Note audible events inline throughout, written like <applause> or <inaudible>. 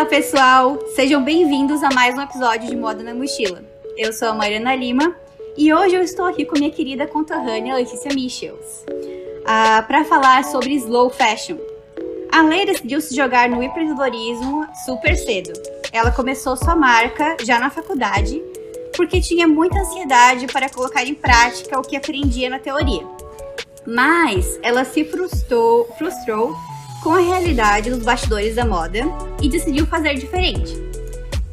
Olá, pessoal! Sejam bem-vindos a mais um episódio de Moda na Mochila. Eu sou a Mariana Lima e hoje eu estou aqui com minha querida conterrânea Letícia Michels uh, para falar sobre slow fashion. A Lei decidiu se jogar no empreendedorismo super cedo. Ela começou sua marca já na faculdade porque tinha muita ansiedade para colocar em prática o que aprendia na teoria. Mas ela se frustrou, frustrou com a realidade dos bastidores da moda e decidiu fazer diferente.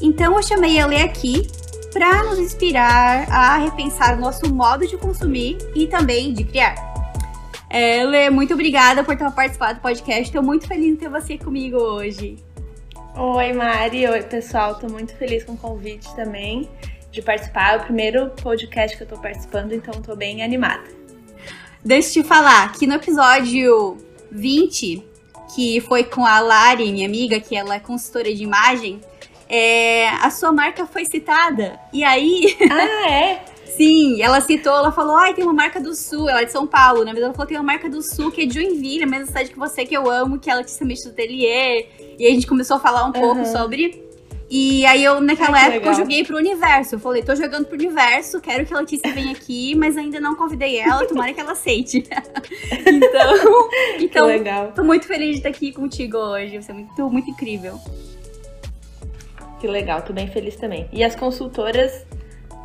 Então eu chamei a Lê aqui para nos inspirar a repensar o nosso modo de consumir e também de criar. É, Lê, muito obrigada por ter participado do podcast. Estou muito feliz de ter você comigo hoje. Oi, Mari. Oi, pessoal. Estou muito feliz com o convite também de participar. É o primeiro podcast que eu estou participando, então estou bem animada. Deixa eu te falar que no episódio 20 que foi com a Lari, minha amiga, que ela é consultora de imagem, é, a sua marca foi citada. E aí. <laughs> Ah, é? Sim, ela citou, ela falou, ai, tem uma marca do Sul, ela é de São Paulo, na verdade ela falou, tem uma marca do Sul que é de Joinville, a mesma cidade que você, que eu amo, que ela te Miss do Atelier. E aí a gente começou a falar um uhum. pouco sobre. E aí eu, naquela Ai, época, eu joguei pro universo. Eu falei, tô jogando pro universo, quero que a Letícia venha aqui, mas ainda não convidei ela, tomara que ela aceite. <laughs> então, <laughs> então legal. tô muito feliz de estar aqui contigo hoje. Você é muito, muito incrível. Que legal, tô bem feliz também. E as consultoras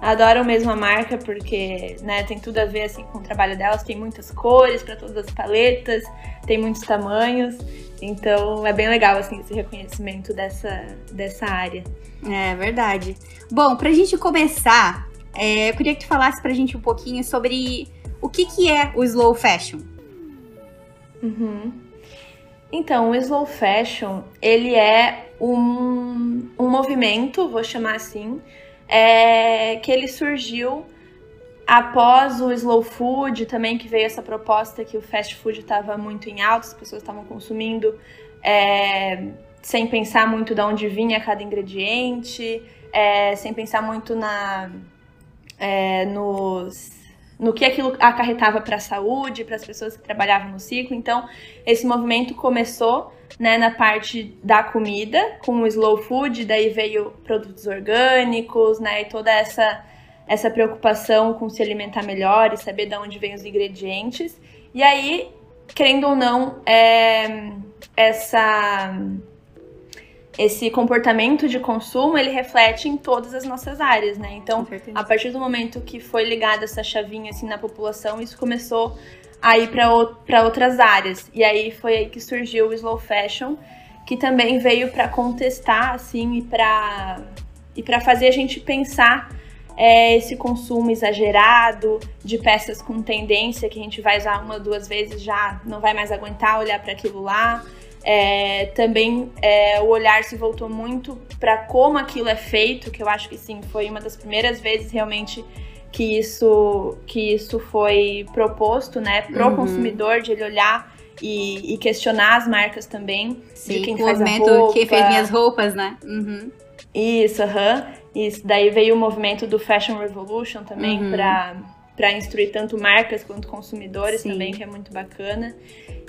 adoram mesmo a marca porque, né, tem tudo a ver assim com o trabalho delas, tem muitas cores para todas as paletas, tem muitos tamanhos. Então é bem legal assim esse reconhecimento dessa, dessa área. É verdade. Bom, pra gente começar, é, eu queria que tu falasse pra gente um pouquinho sobre o que, que é o slow fashion. Uhum. Então, o slow fashion, ele é um, um movimento, vou chamar assim, é, que ele surgiu após o slow food também, que veio essa proposta que o fast food estava muito em alta, as pessoas estavam consumindo é, sem pensar muito de onde vinha cada ingrediente, é, sem pensar muito na, é, nos, no que aquilo acarretava para a saúde, para as pessoas que trabalhavam no ciclo. Então, esse movimento começou né, na parte da comida, com o slow food, daí veio produtos orgânicos, né, e toda essa essa preocupação com se alimentar melhor e saber de onde vêm os ingredientes. E aí, querendo ou não, é, essa esse comportamento de consumo ele reflete em todas as nossas áreas, né? Então, a partir do momento que foi ligada essa chavinha assim na população, isso começou a ir para outras áreas. E aí foi aí que surgiu o slow fashion, que também veio para contestar assim e para e para fazer a gente pensar é esse consumo exagerado de peças com tendência que a gente vai usar uma, duas vezes já não vai mais aguentar olhar para aquilo lá. É, também é, o olhar se voltou muito para como aquilo é feito, que eu acho que sim, foi uma das primeiras vezes realmente que isso, que isso foi proposto, né, pro uhum. consumidor, de ele olhar e, e, questionar as marcas também. Sim, de quem faz a roupa. que fez minhas roupas, né? Uhum. Isso, aham. Uhum. Isso, daí veio o movimento do Fashion Revolution também uhum. para para instruir tanto marcas quanto consumidores Sim. também, que é muito bacana.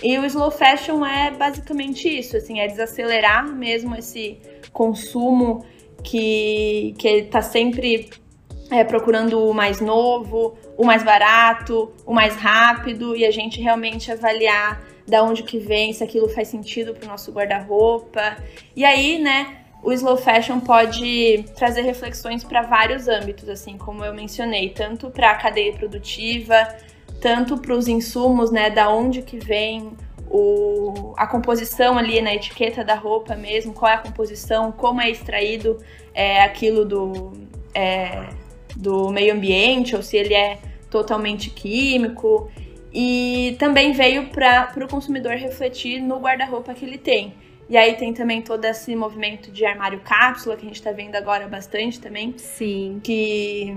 E o slow fashion é basicamente isso, assim, é desacelerar mesmo esse consumo que que está sempre é, procurando o mais novo, o mais barato, o mais rápido e a gente realmente avaliar da onde que vem, se aquilo faz sentido para o nosso guarda-roupa. E aí, né, o slow fashion pode trazer reflexões para vários âmbitos, assim como eu mencionei, tanto para a cadeia produtiva, tanto para os insumos, né, da onde que vem o, a composição ali na etiqueta da roupa mesmo, qual é a composição, como é extraído é, aquilo do, é, do meio ambiente, ou se ele é totalmente químico. E também veio para o consumidor refletir no guarda-roupa que ele tem. E aí tem também todo esse movimento de armário cápsula, que a gente tá vendo agora bastante também. Sim. Que.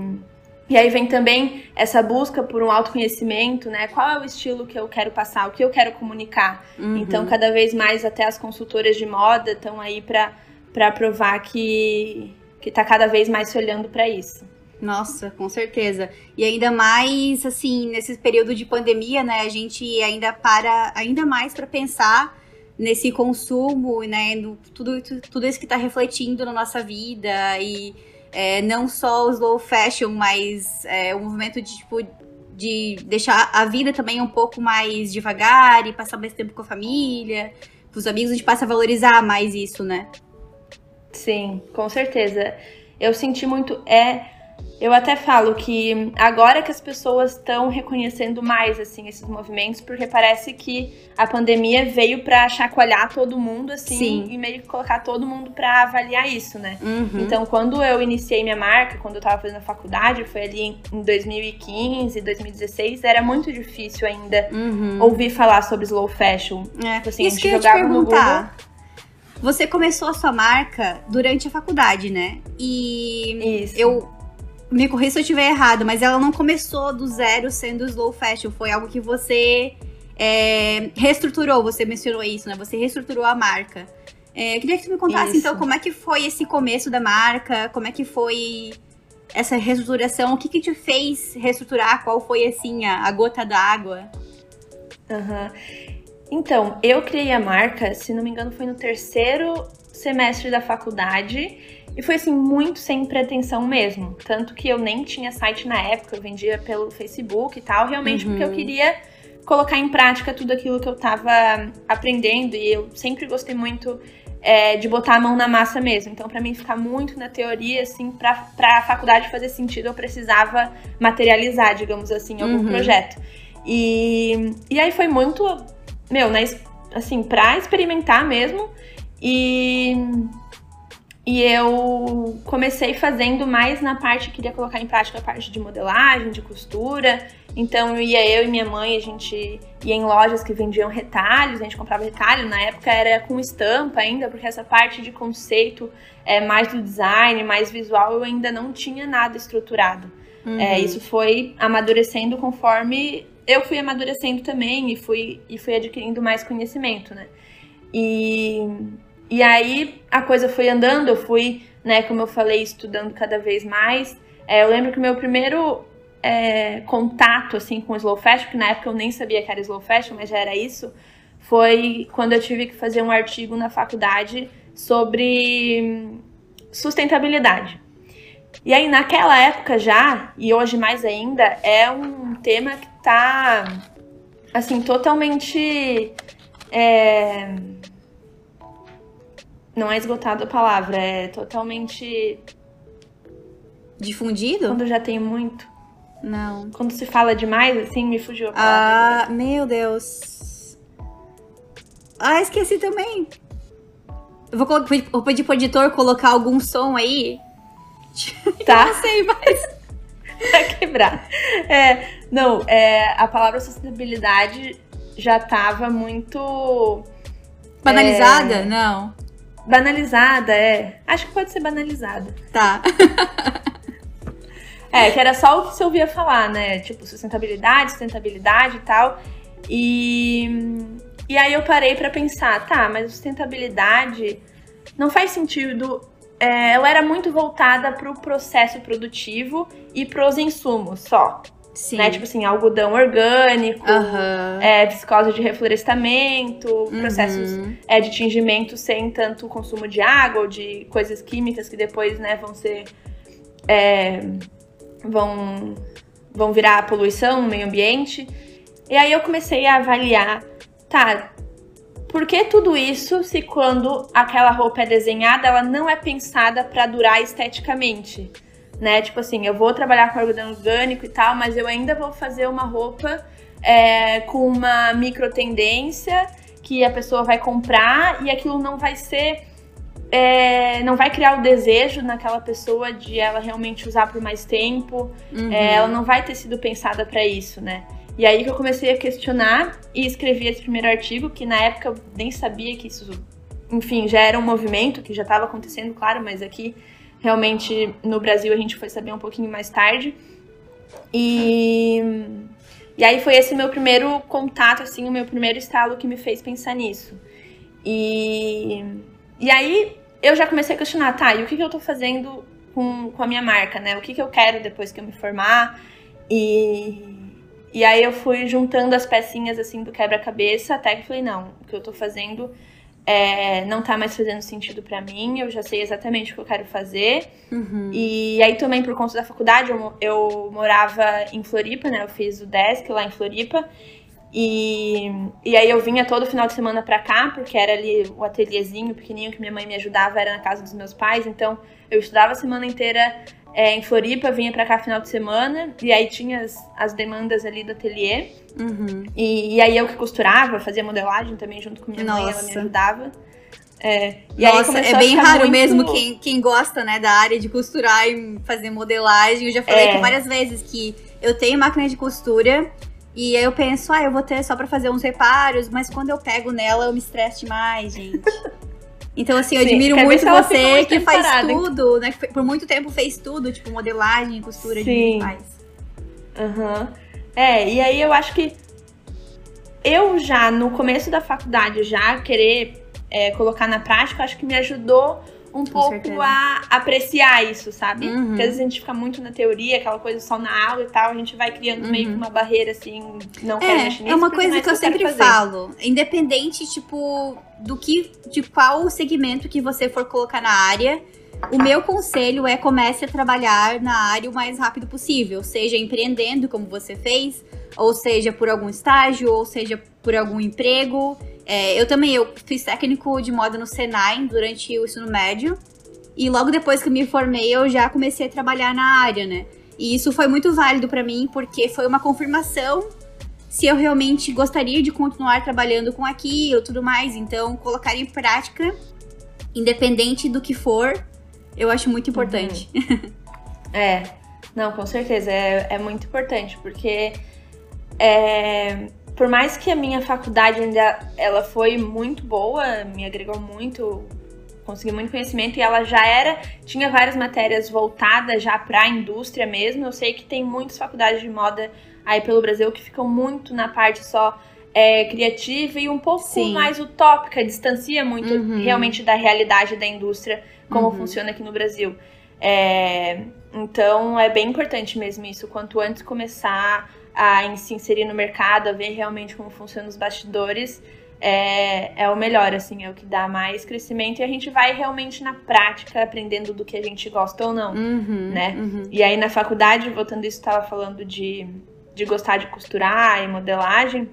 E aí vem também essa busca por um autoconhecimento, né? Qual é o estilo que eu quero passar, o que eu quero comunicar. Uhum. Então, cada vez mais até as consultoras de moda estão aí para provar que, que tá cada vez mais se olhando para isso. Nossa, com certeza. E ainda mais, assim, nesse período de pandemia, né? A gente ainda para ainda mais para pensar nesse consumo, né? No, tudo, tudo isso que está refletindo na nossa vida e é, não só o slow fashion, mas é, o movimento de tipo de deixar a vida também um pouco mais devagar e passar mais tempo com a família, com os amigos, a gente passa a valorizar mais isso, né? Sim, com certeza. Eu senti muito. É eu até falo que agora que as pessoas estão reconhecendo mais assim esses movimentos, porque parece que a pandemia veio para chacoalhar todo mundo assim Sim. e meio que colocar todo mundo para avaliar isso, né? Uhum. Então, quando eu iniciei minha marca, quando eu tava fazendo a faculdade, foi ali em 2015, 2016, era muito difícil ainda uhum. ouvir falar sobre slow fashion. É. Tipo assim, isso que eu ia te perguntar. Você começou a sua marca durante a faculdade, né? E Isso. eu me corri se eu estiver errado, mas ela não começou do zero sendo slow fashion. Foi algo que você é, reestruturou. Você mencionou isso, né? Você reestruturou a marca. É, eu queria que você me contasse, isso. então, como é que foi esse começo da marca? Como é que foi essa reestruturação? O que, que te fez reestruturar? Qual foi, assim, a, a gota d'água? Uhum. Então, eu criei a marca, se não me engano, foi no terceiro semestre da faculdade. E foi assim, muito sem pretensão mesmo. Tanto que eu nem tinha site na época, eu vendia pelo Facebook e tal, realmente uhum. porque eu uhum. queria colocar em prática tudo aquilo que eu tava aprendendo. E eu sempre gostei muito é, de botar a mão na massa mesmo. Então, para mim ficar muito na teoria, assim, pra, pra faculdade fazer sentido, eu precisava materializar, digamos assim, algum uhum. projeto. E, e aí foi muito, meu, né, assim, pra experimentar mesmo. E e eu comecei fazendo mais na parte, queria colocar em prática a parte de modelagem, de costura. Então eu ia eu e minha mãe, a gente ia em lojas que vendiam retalhos, a gente comprava retalho. Na época era com estampa ainda, porque essa parte de conceito, é, mais do design, mais visual, eu ainda não tinha nada estruturado. Uhum. É, isso foi amadurecendo conforme eu fui amadurecendo também e fui, e fui adquirindo mais conhecimento, né? E e aí a coisa foi andando, eu fui, né, como eu falei, estudando cada vez mais. É, eu lembro que o meu primeiro é, contato assim com slow fashion, que na época eu nem sabia que era slow fashion, mas já era isso, foi quando eu tive que fazer um artigo na faculdade sobre sustentabilidade. E aí naquela época já, e hoje mais ainda, é um tema que tá assim totalmente é, não é esgotado a palavra, é totalmente. Difundido? Quando já tem muito. Não. Quando se fala demais, assim, me fugiu a palavra. Ah, meu Deus. Ah, esqueci também. Eu vou, vou pedir pro editor colocar algum som aí. <laughs> Tá. não sei mais. <laughs> pra quebrar. É, não, é, a palavra sustentabilidade já tava muito. Banalizada? É... Não. Banalizada, é. Acho que pode ser banalizada. Tá. <laughs> é, que era só o que você ouvia falar, né? Tipo, sustentabilidade, sustentabilidade e tal. E, e aí eu parei para pensar, tá, mas sustentabilidade não faz sentido. É, ela era muito voltada para o processo produtivo e para os insumos só. Sim. Né? Tipo assim, algodão orgânico, uhum. é, viscose de reflorestamento, uhum. processos é, de tingimento sem tanto consumo de água ou de coisas químicas que depois né, vão ser. É, vão, vão virar poluição no meio ambiente. E aí eu comecei a avaliar, tá, por que tudo isso se quando aquela roupa é desenhada, ela não é pensada para durar esteticamente? Né? Tipo assim, eu vou trabalhar com algodão orgânico e tal, mas eu ainda vou fazer uma roupa é, com uma micro tendência que a pessoa vai comprar e aquilo não vai ser. É, não vai criar o desejo naquela pessoa de ela realmente usar por mais tempo. Uhum. É, ela não vai ter sido pensada para isso, né? E aí que eu comecei a questionar e escrevi esse primeiro artigo, que na época eu nem sabia que isso, enfim, já era um movimento que já estava acontecendo, claro, mas aqui Realmente, no Brasil, a gente foi saber um pouquinho mais tarde. E, e aí foi esse meu primeiro contato, assim, o meu primeiro estalo que me fez pensar nisso. E, e aí eu já comecei a questionar, tá, e o que, que eu tô fazendo com, com a minha marca, né? O que, que eu quero depois que eu me formar? E, e aí eu fui juntando as pecinhas assim do quebra-cabeça, até que falei, não, o que eu tô fazendo é, não tá mais fazendo sentido para mim, eu já sei exatamente o que eu quero fazer. Uhum. E aí também por conta da faculdade, eu, eu morava em Floripa, né? Eu fiz o desk lá em Floripa. E, e aí eu vinha todo final de semana pra cá, porque era ali o ateliêzinho pequenininho que minha mãe me ajudava, era na casa dos meus pais. Então eu estudava a semana inteira é, em Floripa, vinha pra cá final de semana, e aí tinha as, as demandas ali do ateliê. Uhum. E, e, aí eu que costurava, fazia modelagem também junto com minha Nossa. mãe, ela me ajudava. É, e Nossa, é bem raro muito... mesmo quem, quem gosta, né, da área de costurar e fazer modelagem. Eu já falei é. aqui várias vezes que eu tenho máquina de costura e aí eu penso, ah, eu vou ter só pra fazer uns reparos, mas quando eu pego nela eu me estresso demais, gente. <laughs> Então, assim, eu Sim, admiro muito você que faz parada, tudo, né? Que por muito tempo fez tudo, tipo, modelagem, costura, Sim. de faz. Aham. Uhum. É, e aí eu acho que eu já, no começo da faculdade, já querer é, colocar na prática, acho que me ajudou um Com pouco certeza. a apreciar isso, sabe? Uhum. Porque às vezes a gente fica muito na teoria, aquela coisa só na aula e tal, a gente vai criando uhum. meio que uma barreira assim, não é, mexer nisso. É uma coisa que eu sempre falo, independente, tipo, do que, de qual segmento que você for colocar na área, o meu conselho é comece a trabalhar na área o mais rápido possível, seja empreendendo, como você fez, ou seja por algum estágio, ou seja por algum emprego. É, eu também eu fiz técnico de moda no Senai durante o ensino médio. E logo depois que me formei, eu já comecei a trabalhar na área, né? E isso foi muito válido para mim, porque foi uma confirmação se eu realmente gostaria de continuar trabalhando com aquilo tudo mais. Então, colocar em prática, independente do que for, eu acho muito importante. Uhum. <laughs> é, não, com certeza. É, é muito importante, porque é, por mais que a minha faculdade ainda ela foi muito boa, me agregou muito, consegui muito conhecimento e ela já era, tinha várias matérias voltadas já para a indústria mesmo. Eu sei que tem muitas faculdades de moda aí pelo Brasil que ficam muito na parte só é, criativa e um pouco Sim. mais utópica, distancia muito uhum. realmente da realidade da indústria, como uhum. funciona aqui no Brasil. É, então é bem importante mesmo isso, quanto antes começar a se inserir no mercado, a ver realmente como funcionam os bastidores, é, é o melhor, assim, é o que dá mais crescimento e a gente vai realmente na prática aprendendo do que a gente gosta ou não, uhum, né? Uhum. E aí na faculdade, voltando isso, estava falando de, de gostar de costurar e modelagem.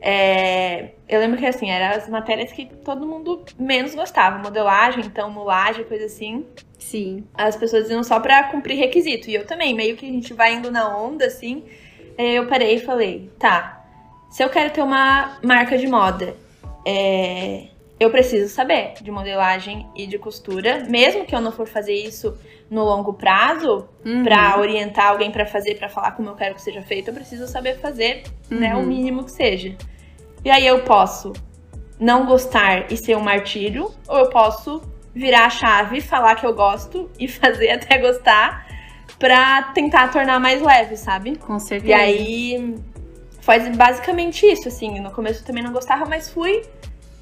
É, eu lembro que assim, eram as matérias que todo mundo menos gostava, modelagem, então mulagem, coisa assim. Sim. As pessoas iam só para cumprir requisito. E eu também, meio que a gente vai indo na onda, assim eu parei e falei, tá, se eu quero ter uma marca de moda, é, eu preciso saber de modelagem e de costura, mesmo que eu não for fazer isso no longo prazo, uhum. para orientar alguém para fazer, para falar como eu quero que seja feito, eu preciso saber fazer, uhum. né, o uhum. mínimo que seja. E aí eu posso não gostar e ser um martírio, ou eu posso virar a chave, falar que eu gosto e <laughs> fazer até gostar pra tentar tornar mais leve, sabe? Com certeza. E aí foi basicamente isso, assim. No começo eu também não gostava, mas fui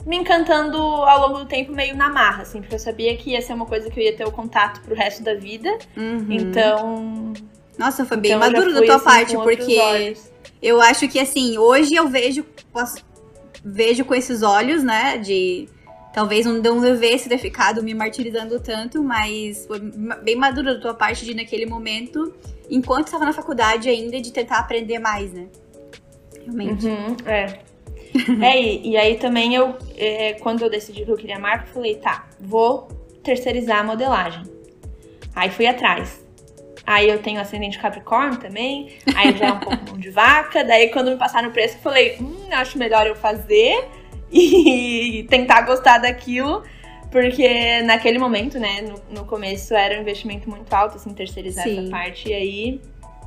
me encantando ao longo do tempo meio na marra, assim, porque eu sabia que ia ser uma coisa que eu ia ter o contato pro resto da vida. Uhum. Então. Nossa, foi bem então maduro da tua assim, parte, porque eu acho que assim, hoje eu vejo, posso, vejo com esses olhos, né, de Talvez não devesse ter ficado me martirizando tanto, mas foi bem madura da tua parte de naquele momento, enquanto estava na faculdade ainda, de tentar aprender mais, né? Realmente. Uhum, é. é, e, e, aí também eu, é, quando eu decidi que eu queria marca, eu falei, tá, vou terceirizar a modelagem. Aí fui atrás. Aí eu tenho ascendente Capricórnio também, aí já é um pouco de vaca. Daí quando me passaram o preço, eu falei, hum, acho melhor eu fazer e <laughs> tentar gostar daquilo, porque naquele momento, né, no, no começo era um investimento muito alto, assim, terceirizar Sim. essa parte, e aí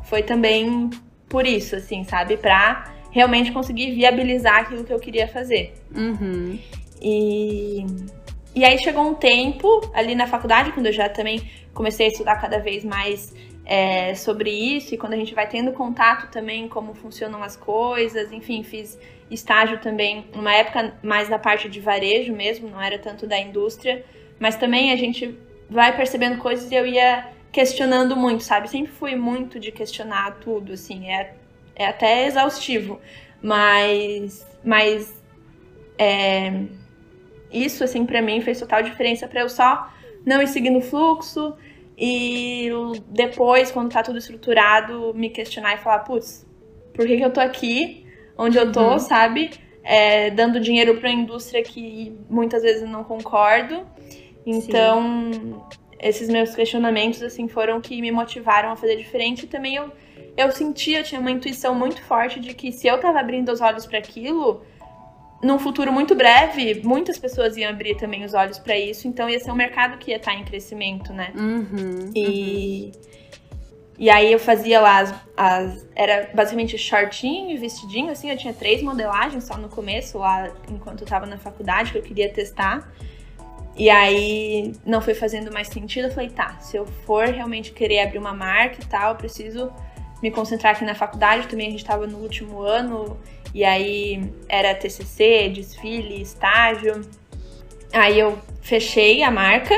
foi também por isso, assim, sabe, pra realmente conseguir viabilizar aquilo que eu queria fazer. Uhum. E, e aí chegou um tempo ali na faculdade, quando eu já também comecei a estudar cada vez mais é, sobre isso, e quando a gente vai tendo contato também como funcionam as coisas, enfim, fiz estágio também, uma época mais da parte de varejo mesmo, não era tanto da indústria, mas também a gente vai percebendo coisas e eu ia questionando muito, sabe? Sempre fui muito de questionar tudo, assim, é, é até exaustivo. Mas, mas é, isso, assim, para mim fez total diferença para eu só não ir seguindo o fluxo e depois, quando tá tudo estruturado, me questionar e falar, putz, por que, que eu tô aqui, onde eu tô, uhum. sabe? É, dando dinheiro para a indústria que muitas vezes não concordo. Então, Sim. esses meus questionamentos, assim, foram que me motivaram a fazer diferente. E também eu, eu sentia, eu tinha uma intuição muito forte de que se eu tava abrindo os olhos para aquilo, num futuro muito breve, muitas pessoas iam abrir também os olhos para isso, então ia ser um mercado que ia estar tá em crescimento, né? Uhum, e, uhum. E aí eu fazia lá as, as, Era basicamente shortinho e vestidinho, assim, eu tinha três modelagens só no começo, lá enquanto eu tava na faculdade, que eu queria testar. E aí não foi fazendo mais sentido, eu falei, tá, se eu for realmente querer abrir uma marca e tal, eu preciso me concentrar aqui na faculdade, também a gente estava no último ano, e aí era TCC, desfile, estágio. Aí eu fechei a marca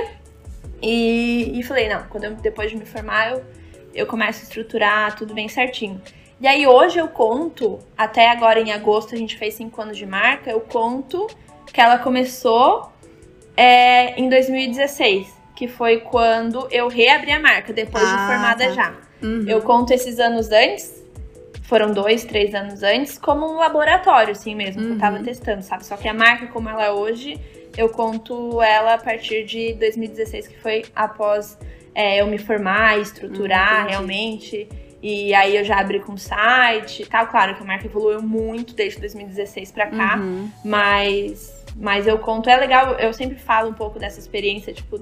e, e falei, não, quando eu, depois de me formar, eu, eu começo a estruturar tudo bem certinho. E aí hoje eu conto, até agora em agosto a gente fez cinco anos de marca, eu conto que ela começou é, em 2016, que foi quando eu reabri a marca, depois ah, de formada tá. já. Uhum. Eu conto esses anos antes, foram dois, três anos antes, como um laboratório, assim mesmo, uhum. que eu tava uhum. testando, sabe? Só que a marca como ela é hoje, eu conto ela a partir de 2016, que foi após é, eu me formar, estruturar uhum, realmente. E aí eu já abri com site e tal. Claro que a marca evoluiu muito desde 2016 para cá, uhum. mas, mas eu conto. É legal, eu sempre falo um pouco dessa experiência, tipo,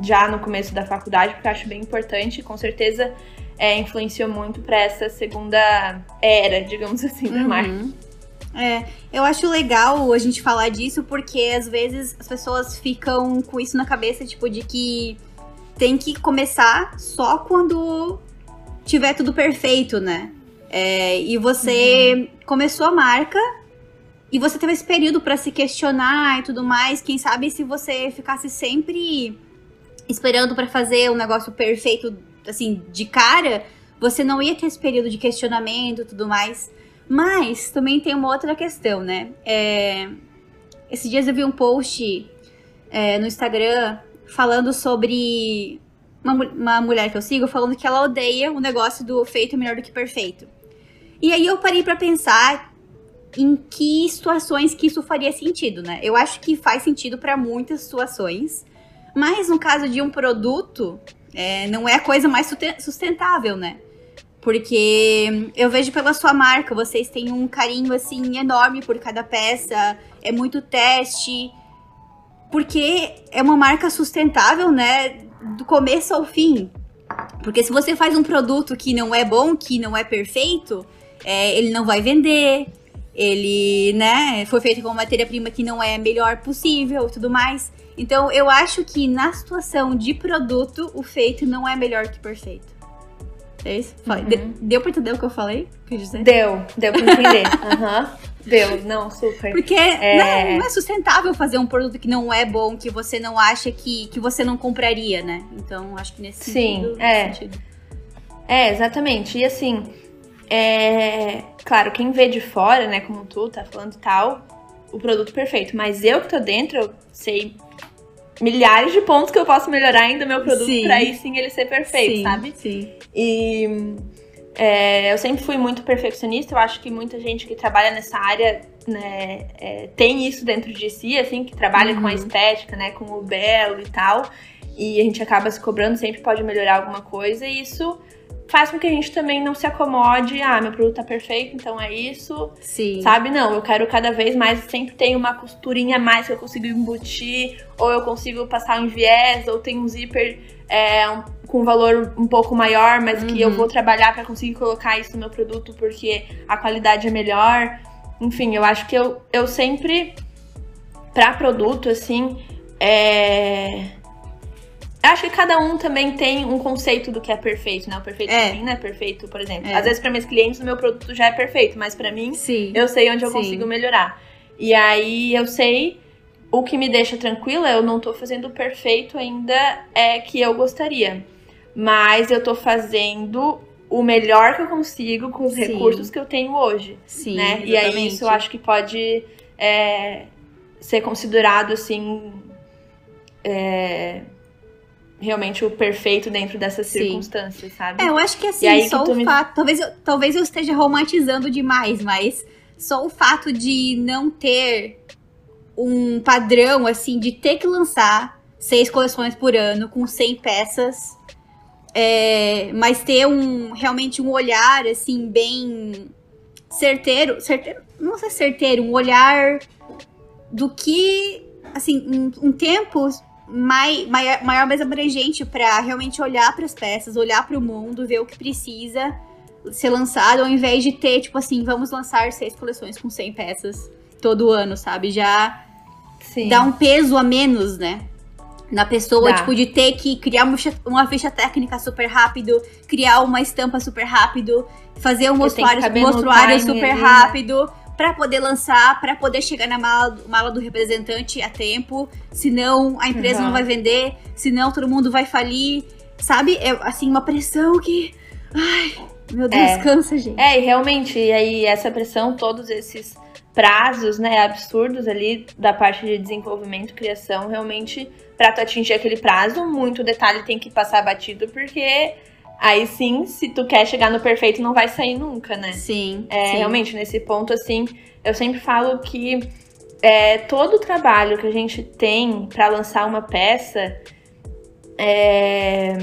já no começo da faculdade, porque eu acho bem importante. Com certeza é, influenciou muito para essa segunda era, digamos assim, da uhum. marca. É, eu acho legal a gente falar disso porque às vezes as pessoas ficam com isso na cabeça, tipo, de que tem que começar só quando tiver tudo perfeito, né? É, e você uhum. começou a marca e você teve esse período para se questionar e tudo mais. Quem sabe se você ficasse sempre esperando para fazer um negócio perfeito assim, de cara, você não ia ter esse período de questionamento e tudo mais. Mas também tem uma outra questão, né? É, esses dias eu vi um post é, no Instagram falando sobre uma, uma mulher que eu sigo falando que ela odeia o negócio do feito melhor do que perfeito. E aí eu parei para pensar em que situações que isso faria sentido, né? Eu acho que faz sentido para muitas situações, mas no caso de um produto, é, não é a coisa mais sustentável, né? Porque eu vejo pela sua marca, vocês têm um carinho assim enorme por cada peça, é muito teste. Porque é uma marca sustentável, né? Do começo ao fim. Porque se você faz um produto que não é bom, que não é perfeito, é, ele não vai vender. Ele, né, foi feito com matéria-prima que não é a melhor possível e tudo mais. Então, eu acho que na situação de produto, o feito não é melhor que perfeito. É isso? Uhum. Deu pra entender o que eu falei? Deu, deu pra entender. <laughs> Aham. uhum. Deu, não, super. Porque é... Não, não, é sustentável fazer um produto que não é bom, que você não acha que, que você não compraria, né? Então, acho que nesse Sim, sentido. É. Sentido. É, exatamente. E assim, é... claro, quem vê de fora, né, como tu tá falando tal, o produto perfeito. Mas eu que tô dentro, eu sei milhares de pontos que eu posso melhorar ainda meu produto sim. pra aí sim ele ser perfeito, sim, sabe? Sim. E é, eu sempre fui muito perfeccionista, eu acho que muita gente que trabalha nessa área né, é, tem isso dentro de si, assim, que trabalha uhum. com a uhum. estética, né, com o belo e tal. E a gente acaba se cobrando, sempre pode melhorar alguma coisa, e isso faz com que a gente também não se acomode, ah, meu produto tá perfeito, então é isso. Sim. Sabe? Não, eu quero cada vez mais, sempre tem uma costurinha a mais que eu consigo embutir, ou eu consigo passar um viés, ou tem um zíper é, um, com valor um pouco maior, mas uhum. que eu uhum. vou trabalhar para conseguir colocar isso no meu produto porque a qualidade é melhor. Enfim, eu acho que eu, eu sempre, para produto, assim, é acho que cada um também tem um conceito do que é perfeito, né? O perfeito é. pra mim não é perfeito, por exemplo. É. Às vezes, para meus clientes, o meu produto já é perfeito, mas para mim, Sim. eu sei onde eu Sim. consigo melhorar. E aí eu sei o que me deixa tranquila, eu não tô fazendo o perfeito ainda é que eu gostaria. Mas eu tô fazendo o melhor que eu consigo com os Sim. recursos que eu tenho hoje, Sim, né? E aí isso eu acho que pode é, ser considerado assim é, realmente o perfeito dentro dessas Sim. circunstâncias, sabe? É, eu acho que assim, só que o me- fato. Talvez eu, talvez eu esteja romantizando demais, mas só o fato de não ter um padrão, assim, de ter que lançar seis coleções por ano com 100 peças. é, mas ter um realmente um olhar, assim, bem certeiro. certeiro não sei certeiro, um olhar do que. Assim, um, um tempo mai, maior, maior, mais abrangente pra realmente olhar pras peças, olhar pro mundo, ver o que precisa ser lançado, ao invés de ter, tipo assim, vamos lançar seis coleções com 100 peças todo ano, sabe? Já Sim. dá um peso a menos, né? Na pessoa, Dá. tipo, de ter que criar uma ficha, uma ficha técnica super rápido, criar uma estampa super rápido, fazer um mostruário, mostruário super ali, né? Pra poder lançar, pra poder chegar na mala, mala do representante a tempo, senão a empresa Uhum. não vai vender, senão todo mundo vai falir, sabe? É, assim, uma pressão que... Ai, meu Deus, É. cansa, gente. É, e realmente, e aí essa pressão, todos esses prazos, né, absurdos ali da parte de desenvolvimento, criação, realmente, pra tu atingir aquele prazo, muito detalhe tem que passar batido, porque aí sim, se tu quer chegar no perfeito, não vai sair nunca, né? Sim, É, sim. realmente, nesse ponto, assim, eu sempre falo que é, todo o trabalho que a gente tem pra lançar uma peça, é,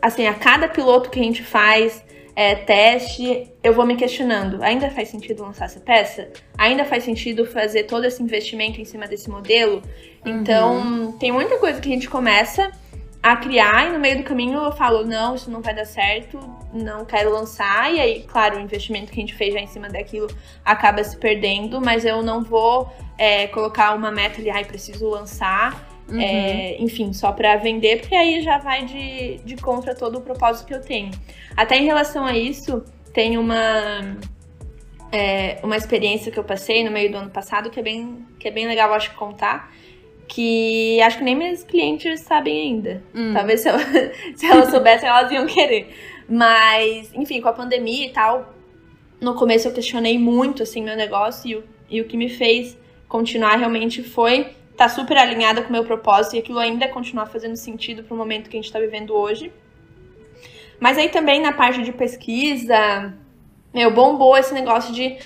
assim, a cada piloto que a gente faz, é, teste, eu vou me questionando, ainda faz sentido lançar essa peça? Ainda faz sentido fazer todo esse investimento em cima desse modelo? Então, tem muita coisa que a gente começa a criar e no meio do caminho eu falo, não, isso não vai dar certo, não quero lançar. E aí, claro, o investimento que a gente fez já em cima daquilo acaba se perdendo, mas eu não vou é, colocar uma meta ali, ai, preciso lançar. Uhum. É, enfim, só pra vender, porque aí já vai de, de contra todo o propósito que eu tenho. Até em relação a isso, tem uma, é, uma experiência que eu passei no meio do ano passado que é bem, que é bem legal, acho, contar. Que acho que nem meus clientes sabem ainda. Hum. Talvez se, eu, <laughs> se elas soubessem, elas iam querer. Mas, enfim, com a pandemia e tal, no começo eu questionei muito, assim, meu negócio. E o, e o que me fez continuar realmente foi estar super alinhada com o meu propósito e aquilo ainda continuar fazendo sentido pro momento que a gente tá vivendo hoje. Mas aí também na parte de pesquisa, meu, bombou esse negócio de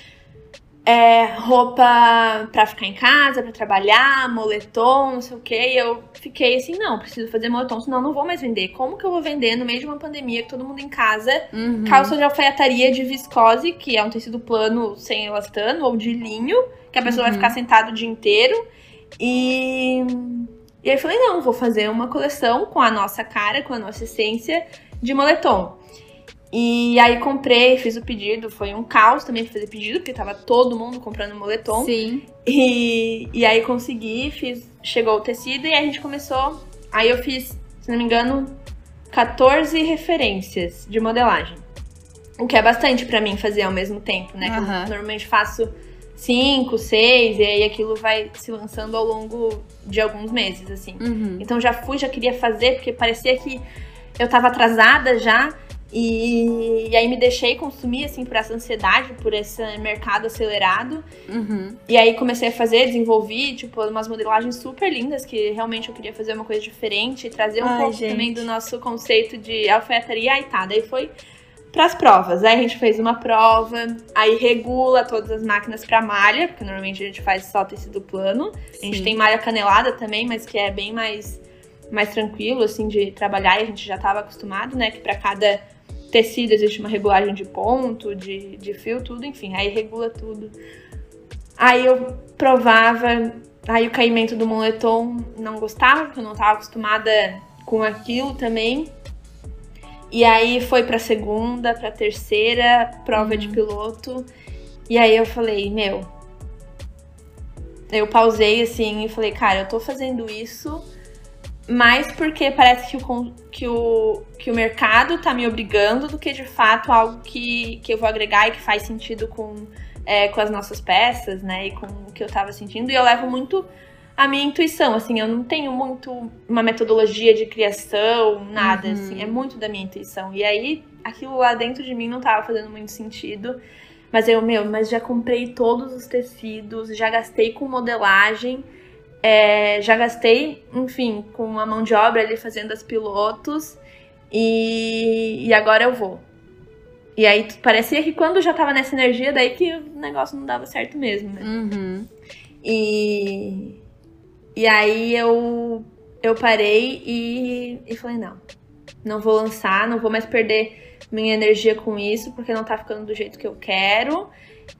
é, roupa pra ficar em casa, pra trabalhar, moletom, não sei o que. E eu fiquei assim, não, preciso fazer moletom, senão não vou mais vender. Como que eu vou vender no meio de uma pandemia, que todo mundo em casa, Uhum. calça de alfaiataria de viscose, que é um tecido plano sem elastano, ou de linho, que a pessoa vai Uhum. ficar sentada o dia inteiro. E... e aí falei, não, vou fazer uma coleção com a nossa cara, com a nossa essência de moletom. E aí comprei, fiz o pedido, foi um caos também fazer pedido, porque tava todo mundo comprando moletom. Sim. E, e aí consegui, fiz, chegou o tecido e aí a gente começou. Aí eu fiz, se não me engano, 14 referências de modelagem. O que é bastante pra mim fazer ao mesmo tempo, né? Que eu normalmente faço 5, 6, e aí aquilo vai se lançando ao longo de alguns meses, assim. Uhum. Então já fui, já queria fazer, porque parecia que eu tava atrasada já. E, e aí me deixei consumir, assim, por essa ansiedade, por esse mercado acelerado. Uhum. E aí comecei a fazer, desenvolvi, tipo, umas modelagens super lindas, que realmente eu queria fazer uma coisa diferente, e trazer um Ai, pouco gente. também do nosso conceito de alfaiataria. Aí tá, daí foi pras provas. Aí a gente fez uma prova, aí regula todas as máquinas pra malha, porque normalmente a gente faz só tecido plano. A gente Sim. tem malha canelada também, mas que é bem mais, mais tranquilo, assim, de trabalhar. E a gente já tava acostumado, né, que pra cada tecido existe uma regulagem de ponto, de, de fio, tudo, enfim. Aí regula tudo. Aí eu provava, aí o caimento do moletom não gostava, porque eu não tava acostumada com aquilo também. E aí foi pra segunda, pra terceira prova de piloto. E aí eu falei, meu. Eu pausei assim e falei, cara, eu tô fazendo isso mais porque parece que o, que o, que o mercado tá me obrigando do que de fato algo que, que eu vou agregar e que faz sentido com, é, com as nossas peças, né? E com o que eu tava sentindo. E eu levo muito a minha intuição, assim, eu não tenho muito uma metodologia de criação, nada, Uhum. assim, é muito da minha intuição. E aí, aquilo lá dentro de mim não tava fazendo muito sentido. Mas eu, meu, mas já comprei todos os tecidos, já gastei com modelagem, é, já gastei, enfim, com a mão de obra ali fazendo as pilotos, e, e agora eu vou. E aí parecia que quando já tava nessa energia, daí que o negócio não dava certo mesmo, né? Uhum. E, e aí eu, eu parei e, e falei, não, não vou lançar, não vou mais perder minha energia com isso, porque não tá ficando do jeito que eu quero.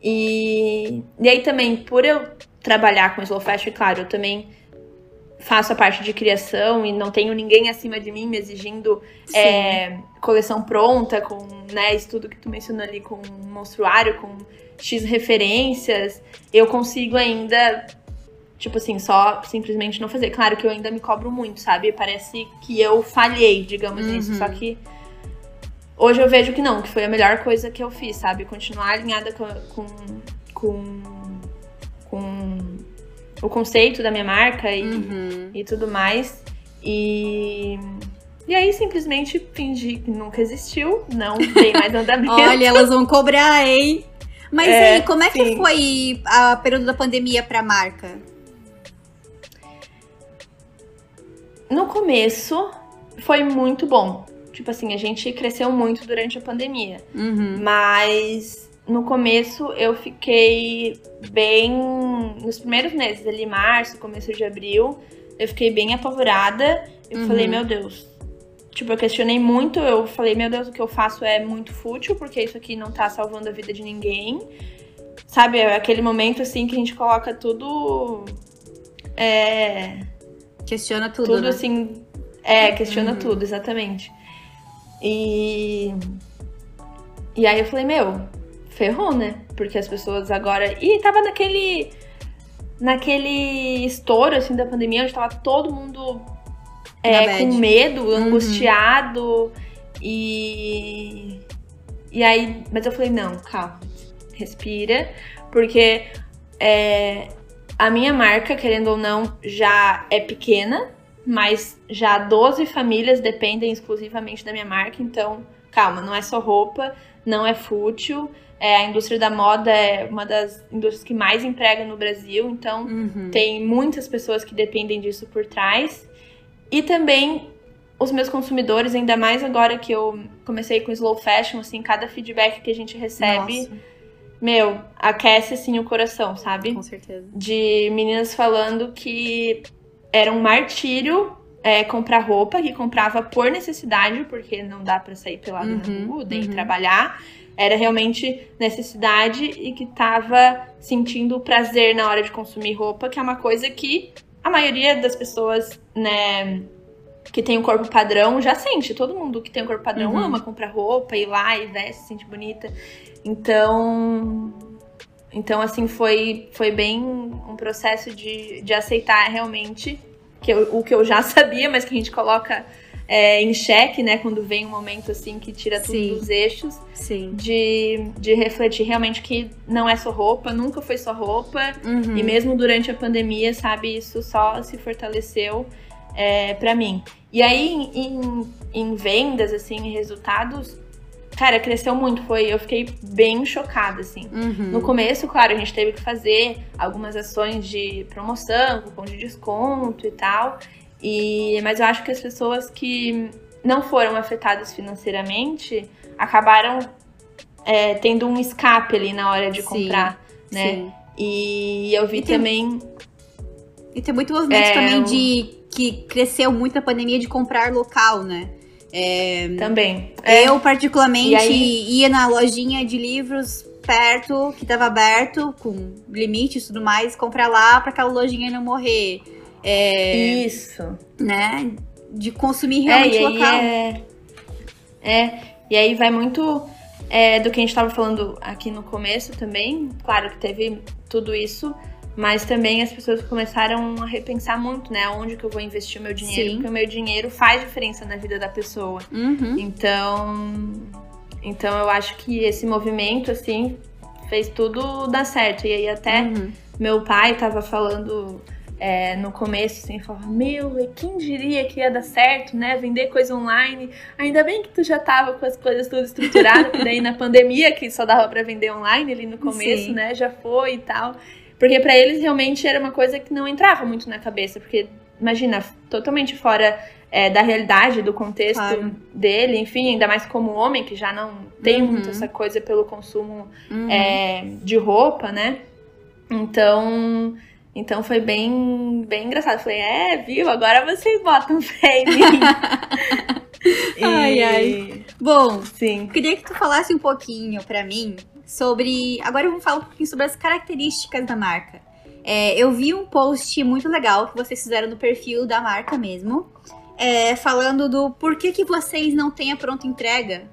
E, e aí também, por eu trabalhar com slow fashion, claro, eu também faço a parte de criação e não tenho ninguém acima de mim me exigindo é, coleção pronta, com né, isso tudo que tu mencionou ali, com monstruário, com X referências, eu consigo ainda, tipo assim, só simplesmente não fazer. Claro que eu ainda me cobro muito, sabe? Parece que eu falhei, digamos Uhum. isso. Só que hoje eu vejo que não, que foi a melhor coisa que eu fiz, sabe? Continuar alinhada com, com, com o conceito da minha marca e, Uhum. e tudo mais. E. E aí simplesmente fingi que nunca existiu, não <laughs> dei mais andamento. Olha, elas vão cobrar, hein? Mas É, aí, como é que sim. foi a período da pandemia pra marca? No começo foi muito bom. Tipo assim, a gente cresceu muito durante a pandemia. Uhum. Mas no começo eu fiquei bem. Nos primeiros meses, ali, março, começo de abril, eu fiquei bem apavorada. Eu Uhum. falei, meu Deus. Tipo, eu questionei muito. Eu falei, meu Deus, o que eu faço é muito fútil, porque isso aqui não tá salvando a vida de ninguém. Sabe, é aquele momento assim que a gente coloca tudo. É, Questiona tudo, tudo né? assim. É, questiona Uhum. tudo, exatamente. E. E aí eu falei, meu, ferrou, né? Porque as pessoas agora. E tava naquele. Naquele estouro, assim, da pandemia, onde tava todo mundo é, com medo, Uhum. angustiado. E. E aí. Mas eu falei, não, calma, respira. Porque é, a minha marca, querendo ou não, já é pequena, mas já 12 famílias dependem exclusivamente da minha marca, então, calma, não é só roupa, não é fútil. É, a indústria da moda é uma das indústrias que mais emprega no Brasil, então Uhum. tem muitas pessoas que dependem disso por trás. E também os meus consumidores, ainda mais agora que eu comecei com slow fashion, assim, cada feedback que a gente recebe, Nossa, meu, aquece assim o coração, sabe? com certeza. de meninas falando que era um martírio é, comprar roupa, que comprava por necessidade, porque não dá pra sair pelado Uhum, na rua, nem uhum. trabalhar. Era realmente necessidade e que tava sentindo prazer na hora de consumir roupa, que é uma coisa que a maioria das pessoas, né, que tem um corpo padrão já sente. Todo mundo que tem um corpo padrão Uhum. ama comprar roupa, ir lá e veste, se sente bonita. Então, então, assim, foi, foi bem um processo de, de aceitar realmente que eu- o que eu já <laughs> sabia, mas que a gente coloca é, em xeque, né? Quando vem um momento assim que tira tudo Sim. dos eixos, Sim. de, de refletir realmente que não é só roupa, nunca foi só roupa. Uhum. E mesmo durante a pandemia, sabe, isso só se fortaleceu é, para mim. E aí, em, em- vendas, assim, em resultados, cara, cresceu muito. Foi, eu fiquei bem chocada, assim. Uhum. No começo, claro, a gente teve que fazer algumas ações de promoção, cupom de desconto e tal. E, mas eu acho que as pessoas que não foram afetadas financeiramente acabaram é, tendo um escape ali na hora de Sim, comprar, né? Sim. E eu vi E tem- também. E tem muito movimento É, também de que cresceu muito a pandemia de comprar local, né? É, Também. Eu, particularmente, aí- ia na lojinha de livros perto, que tava aberto, com limites e tudo mais, comprar lá pra aquela lojinha não morrer. É, Isso. né? De consumir É, realmente aí local. é, é, e aí vai muito é, do que a gente estava falando aqui no começo também. Claro que teve tudo isso, mas também as pessoas começaram a repensar muito, né? Onde que eu vou investir o meu dinheiro, Sim. porque o meu dinheiro faz diferença na vida da pessoa. Uhum. Então, então eu acho que esse movimento, assim, fez tudo dar certo. E aí até Uhum. meu pai tava falando é, no começo, assim, falava, meu, quem diria que ia dar certo, né? Vender coisa online. Ainda bem que tu já tava com as coisas tudo estruturadas, porque daí na pandemia, que só dava para vender online ali no começo, Sim. né? Já foi e tal. Porque para eles realmente era uma coisa que não entrava muito na cabeça, porque imagina, totalmente fora é, da realidade, do contexto claro. dele, enfim, ainda mais como homem, que já não tem uhum. muito essa coisa pelo consumo uhum. é, de roupa, né? Então, então foi bem, bem engraçado. Falei, é, viu? Agora vocês botam fé em mim. <laughs> e... Ai, ai. Bom, Sim. queria que tu falasse um pouquinho para mim sobre. Agora eu vou falar um pouquinho sobre as características da marca. É, eu vi um post muito legal que vocês fizeram no perfil da marca mesmo, é, falando do porquê que vocês não têm a pronta entrega.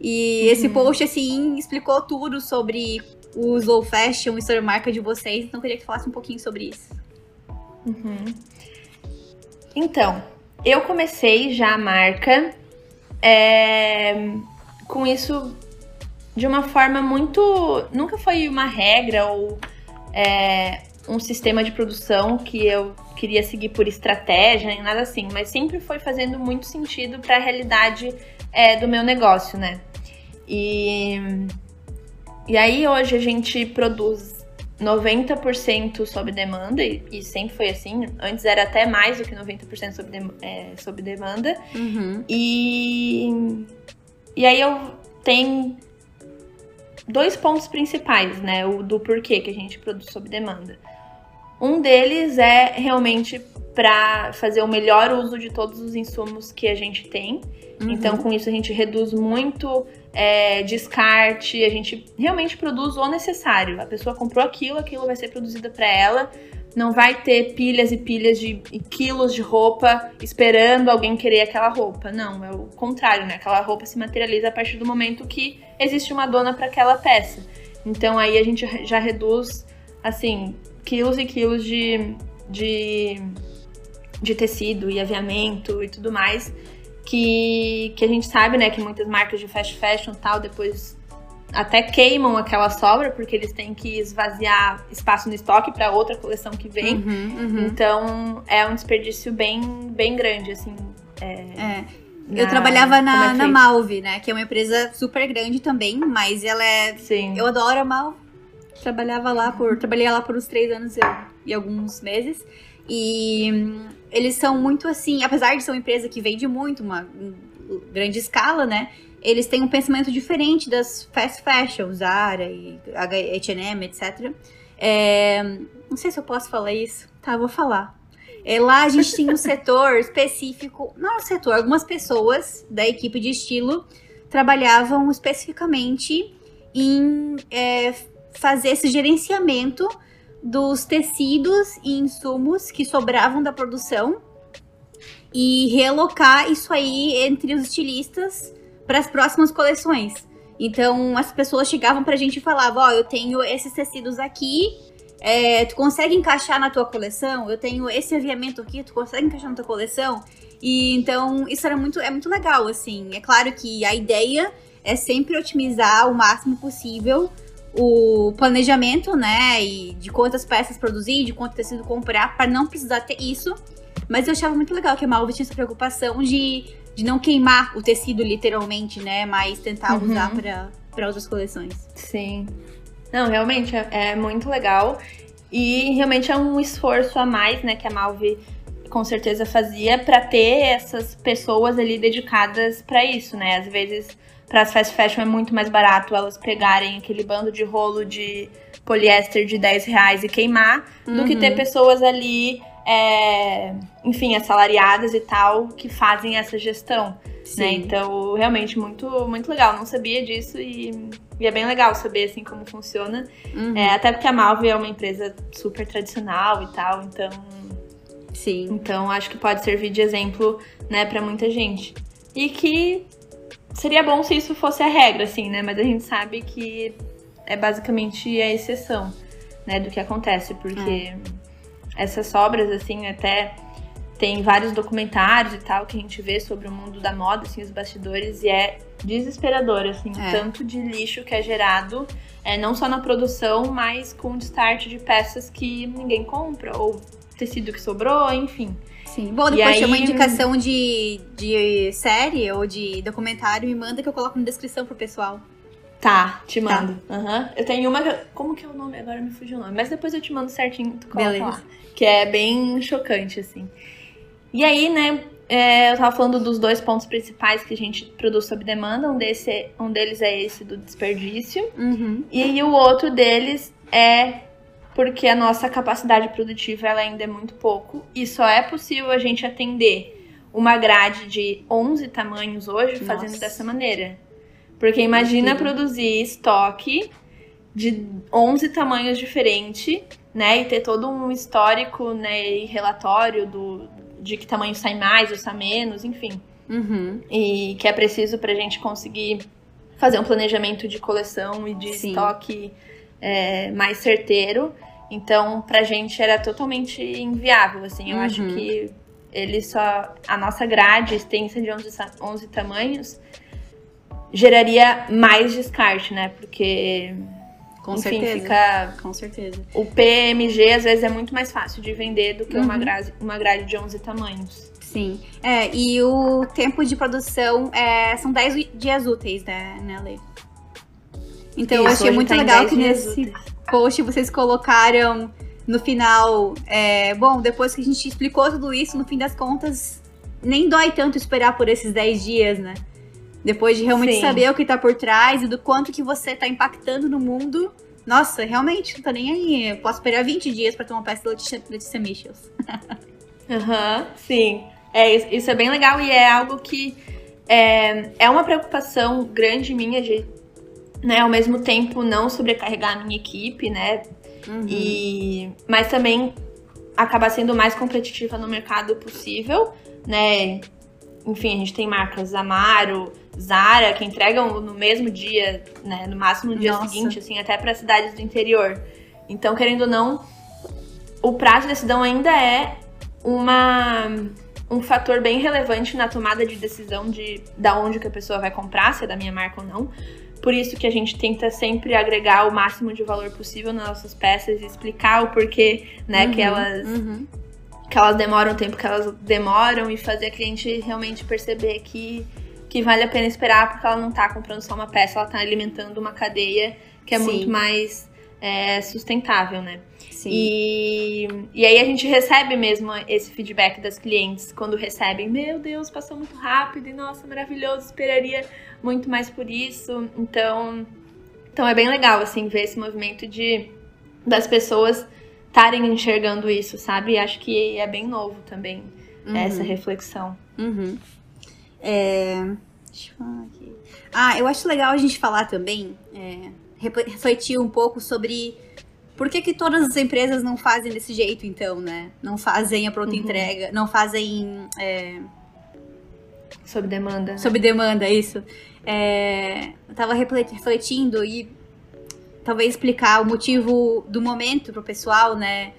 E uhum. esse post, assim, explicou tudo sobre o slow fashion e sobre a marca de vocês, então eu queria que falasse um pouquinho sobre isso. Uhum. Então, eu comecei já a marca é, com isso de uma forma muito. Nunca foi uma regra ou é, um sistema de produção que eu queria seguir por estratégia, nem nada assim, mas sempre foi fazendo muito sentido para a realidade é, do meu negócio, né? E e aí hoje a gente produz 90% sob demanda, e, sempre foi assim. Antes era até mais do que 90% sob, de, é, sob demanda. Uhum. E, e aí eu tenho dois pontos principais, né? O do porquê que a gente produz sob demanda. Um deles é realmente para fazer o melhor uso de todos os insumos que a gente tem. Uhum. Então, com isso, a gente reduz muito é, descarte, a gente realmente produz o necessário. A pessoa comprou aquilo, aquilo vai ser produzido para ela. Não vai ter pilhas e pilhas de e quilos de roupa esperando alguém querer aquela roupa. Não, é o contrário, né? Aquela roupa se materializa a partir do momento que existe uma dona para aquela peça. Então aí a gente já reduz, assim, quilos e quilos de, de, de tecido e aviamento e tudo mais que, que a gente sabe, né, que muitas marcas de fast fashion tal depois até queimam aquela sobra porque eles têm que esvaziar espaço no estoque para outra coleção que vem. Uhum, uhum. Então é um desperdício bem, bem grande, assim. É, é. Eu trabalhava na, é na Malve, né? Que é uma empresa super grande também, mas ela é. Sim. Eu adoro a Malve. Trabalhava lá por. Trabalhei lá por uns três anos e alguns meses. E eles são muito assim, apesar de ser uma empresa que vende muito, uma grande escala, né? Eles têm um pensamento diferente das fast fashion, Zara e H&M, etc. É, não sei se eu posso falar isso. Tá, vou falar. É, lá a gente tinha um setor específico, não é um setor, algumas pessoas da equipe de estilo trabalhavam especificamente em é, fazer esse gerenciamento dos tecidos e insumos que sobravam da produção e realocar isso aí entre os estilistas para as próximas coleções. Então as pessoas chegavam para a gente e falavam: Ó, oh, eu tenho esses tecidos aqui, é, tu consegue encaixar na tua coleção? Eu tenho esse aviamento aqui, tu consegue encaixar na tua coleção? E então isso era muito, é muito legal, assim. É claro que a ideia é sempre otimizar o máximo possível o planejamento, né? E de quantas peças produzir, de quanto tecido comprar, para não precisar ter isso. Mas eu achava muito legal que a Malva tinha essa preocupação de, de não queimar o tecido literalmente, né? Mas tentar uhum. usar para outras coleções. Sim. Não, realmente é, é, muito legal. E realmente é um esforço a mais, né, que a Malve com certeza fazia para ter essas pessoas ali dedicadas para isso, né? Às vezes para as fast fashion é muito mais barato elas pegarem aquele bando de rolo de poliéster de 10 reais e queimar uhum. do que ter uhum. pessoas ali, é, enfim, assalariadas e tal, que fazem essa gestão. Né? Então, realmente, muito, muito legal. Não sabia disso e, e é bem legal saber assim como funciona. Uhum. É, até porque a Malve é uma empresa super tradicional e tal, então. Sim. Então acho que pode servir de exemplo, né, para muita gente. E que Seria bom se isso fosse a regra, assim, né? Mas a gente sabe que é basicamente a exceção, né, do que acontece, porque é. essas sobras, assim, até tem vários documentários e tal que a gente vê sobre o mundo da moda, assim, os bastidores, e é desesperador, assim, é. o tanto de lixo que é gerado, é, não só na produção, mas com o start de peças que ninguém compra, ou tecido que sobrou, enfim. Sim. Bom, depois aí... uma indicação de, de série ou de documentário, me manda que eu coloco na descrição pro pessoal. Tá, te tá. mando. Tá. Uhum. Eu tenho uma. Como que é o nome? Agora me fugiu o nome. Mas depois eu te mando certinho, tu coloca Beleza. lá. Que é bem chocante, assim. E aí, né, é, eu tava falando dos dois pontos principais que a gente produz sob demanda. Um, desse, um deles é esse do desperdício. Uhum. E o outro deles é porque a nossa capacidade produtiva ela ainda é muito pouco. E só é possível a gente atender uma grade de 11 tamanhos hoje nossa. fazendo dessa maneira. Porque imagina produzir estoque de 11 tamanhos diferentes, né? E ter todo um histórico, né? E relatório do, de que tamanho sai mais ou sai menos, enfim. Uhum. E que é preciso para a gente conseguir fazer um planejamento de coleção e de Sim. estoque é, mais certeiro. Então, pra gente era totalmente inviável, assim. Eu uhum. acho que ele só... A nossa grade extensa de 11, 11 tamanhos geraria mais descarte, né? Porque com Enfim, certeza. Fica... Com certeza. O PMG, às vezes, é muito mais fácil de vender do que uhum. uma, grade, uma grade de 11 tamanhos. Sim. É, e o tempo de produção é, são 10 dias úteis, né, né Lê? Então Isso, eu achei muito tá legal que nesse úteis. post vocês colocaram no final. É, bom, depois que a gente explicou tudo isso, no fim das contas, nem dói tanto esperar por esses 10 dias, né? Depois de realmente Sim. saber o que tá por trás e do quanto que você tá impactando no mundo. Nossa, realmente, não tô nem aí. Eu posso esperar 20 dias para tomar peça da Letícia, Letícia Michels. <laughs> Aham, uhum, sim. É, isso é bem legal e é algo que é, é uma preocupação grande minha de, né, ao mesmo tempo não sobrecarregar a minha equipe, né? Uhum. E, mas também acabar sendo o mais competitiva no mercado possível, né? Enfim, a gente tem marcas Amaro, Zara, que entregam no mesmo dia, né? No máximo no dia Nossa. seguinte, assim, até para cidades do interior. Então, querendo ou não, o prazo de decisão ainda é uma um fator bem relevante na tomada de decisão de da onde que a pessoa vai comprar, se é da minha marca ou não. Por isso que a gente tenta sempre agregar o máximo de valor possível nas nossas peças e explicar o porquê, né, uhum, que elas uhum. que elas demoram o tempo que elas demoram e fazer a cliente realmente perceber que que vale a pena esperar porque ela não está comprando só uma peça, ela está alimentando uma cadeia que é Sim. muito mais é, sustentável, né? Sim. E, e aí a gente recebe mesmo esse feedback das clientes quando recebem, meu Deus, passou muito rápido e nossa, maravilhoso, esperaria muito mais por isso. Então, então é bem legal assim ver esse movimento de das pessoas estarem enxergando isso, sabe? Acho que é bem novo também uhum. essa reflexão. Uhum. É... Deixa eu falar aqui. Ah, eu acho legal a gente falar também, é, refletir um pouco sobre por que, que todas as empresas não fazem desse jeito, então, né? Não fazem a pronta uhum. entrega, não fazem. É... Sob demanda. Sob demanda, isso. É... Eu tava refletindo e talvez explicar o motivo do momento pro pessoal, né?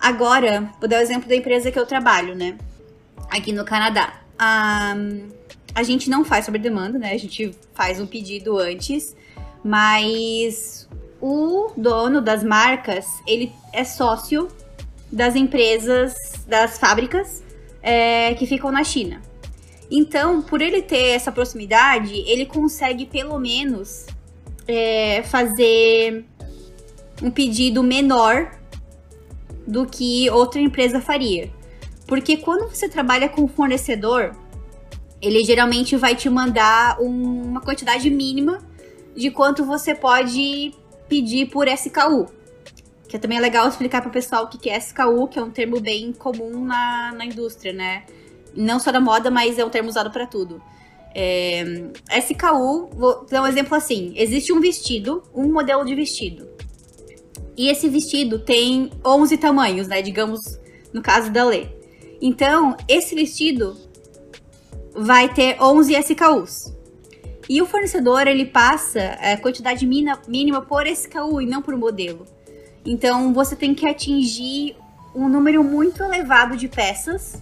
Agora, vou dar o exemplo da empresa que eu trabalho, né? Aqui no Canadá. A, a gente não faz sobre demanda, né? A gente faz um pedido antes, mas o dono das marcas, ele é sócio das empresas, das fábricas é, que ficam na China. Então, por ele ter essa proximidade, ele consegue pelo menos é, fazer um pedido menor do que outra empresa faria. Porque quando você trabalha com fornecedor, ele geralmente vai te mandar um, uma quantidade mínima de quanto você pode pedir por SKU. Que também é legal explicar para o pessoal o que é SKU, que é um termo bem comum na, na indústria, né? Não só da moda, mas é um termo usado para tudo. É, SKU, vou dar um exemplo assim: existe um vestido, um modelo de vestido. E esse vestido tem 11 tamanhos, né? Digamos, no caso da Lê. Então, esse vestido vai ter 11 SKUs. E o fornecedor, ele passa a quantidade mínima por SKU e não por modelo. Então, você tem que atingir um número muito elevado de peças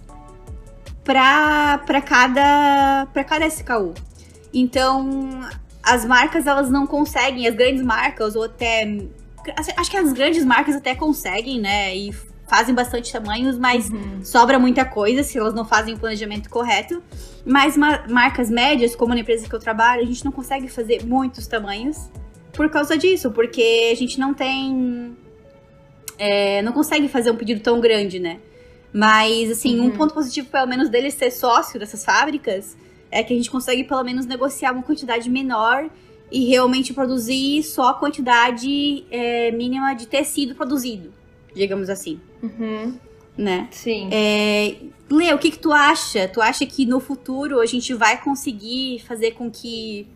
para cada cada SKU. Então, as marcas elas não conseguem, as grandes marcas ou até acho que as grandes marcas até conseguem, né? E fazem bastante tamanhos, mas uhum. sobra muita coisa se elas não fazem o planejamento correto. Mas marcas médias, como na empresa que eu trabalho, a gente não consegue fazer muitos tamanhos por causa disso, porque a gente não tem. É, não consegue fazer um pedido tão grande, né? Mas, assim, uhum. um ponto positivo, pelo menos, dele ser sócio dessas fábricas é que a gente consegue, pelo menos, negociar uma quantidade menor e realmente produzir só a quantidade é, mínima de tecido produzido, digamos assim. Uhum. Né? Sim. É, Lê, o que, que tu acha? Tu acha que no futuro a gente vai conseguir fazer com que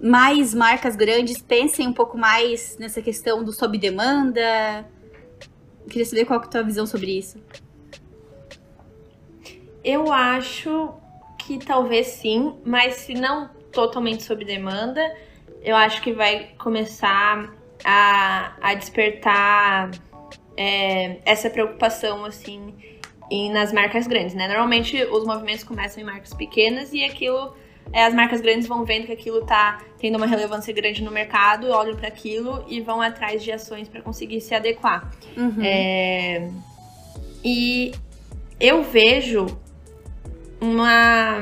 mais marcas grandes pensem um pouco mais nessa questão do sob demanda? Queria saber qual é a tua visão sobre isso. Eu acho que talvez sim, mas se não totalmente sob demanda, eu acho que vai começar a, a despertar é, essa preocupação, assim, em, nas marcas grandes, né? Normalmente os movimentos começam em marcas pequenas e aquilo é, as marcas grandes vão vendo que aquilo tá tendo uma relevância grande no mercado, olham para aquilo e vão atrás de ações para conseguir se adequar. Uhum. É, e eu vejo uma.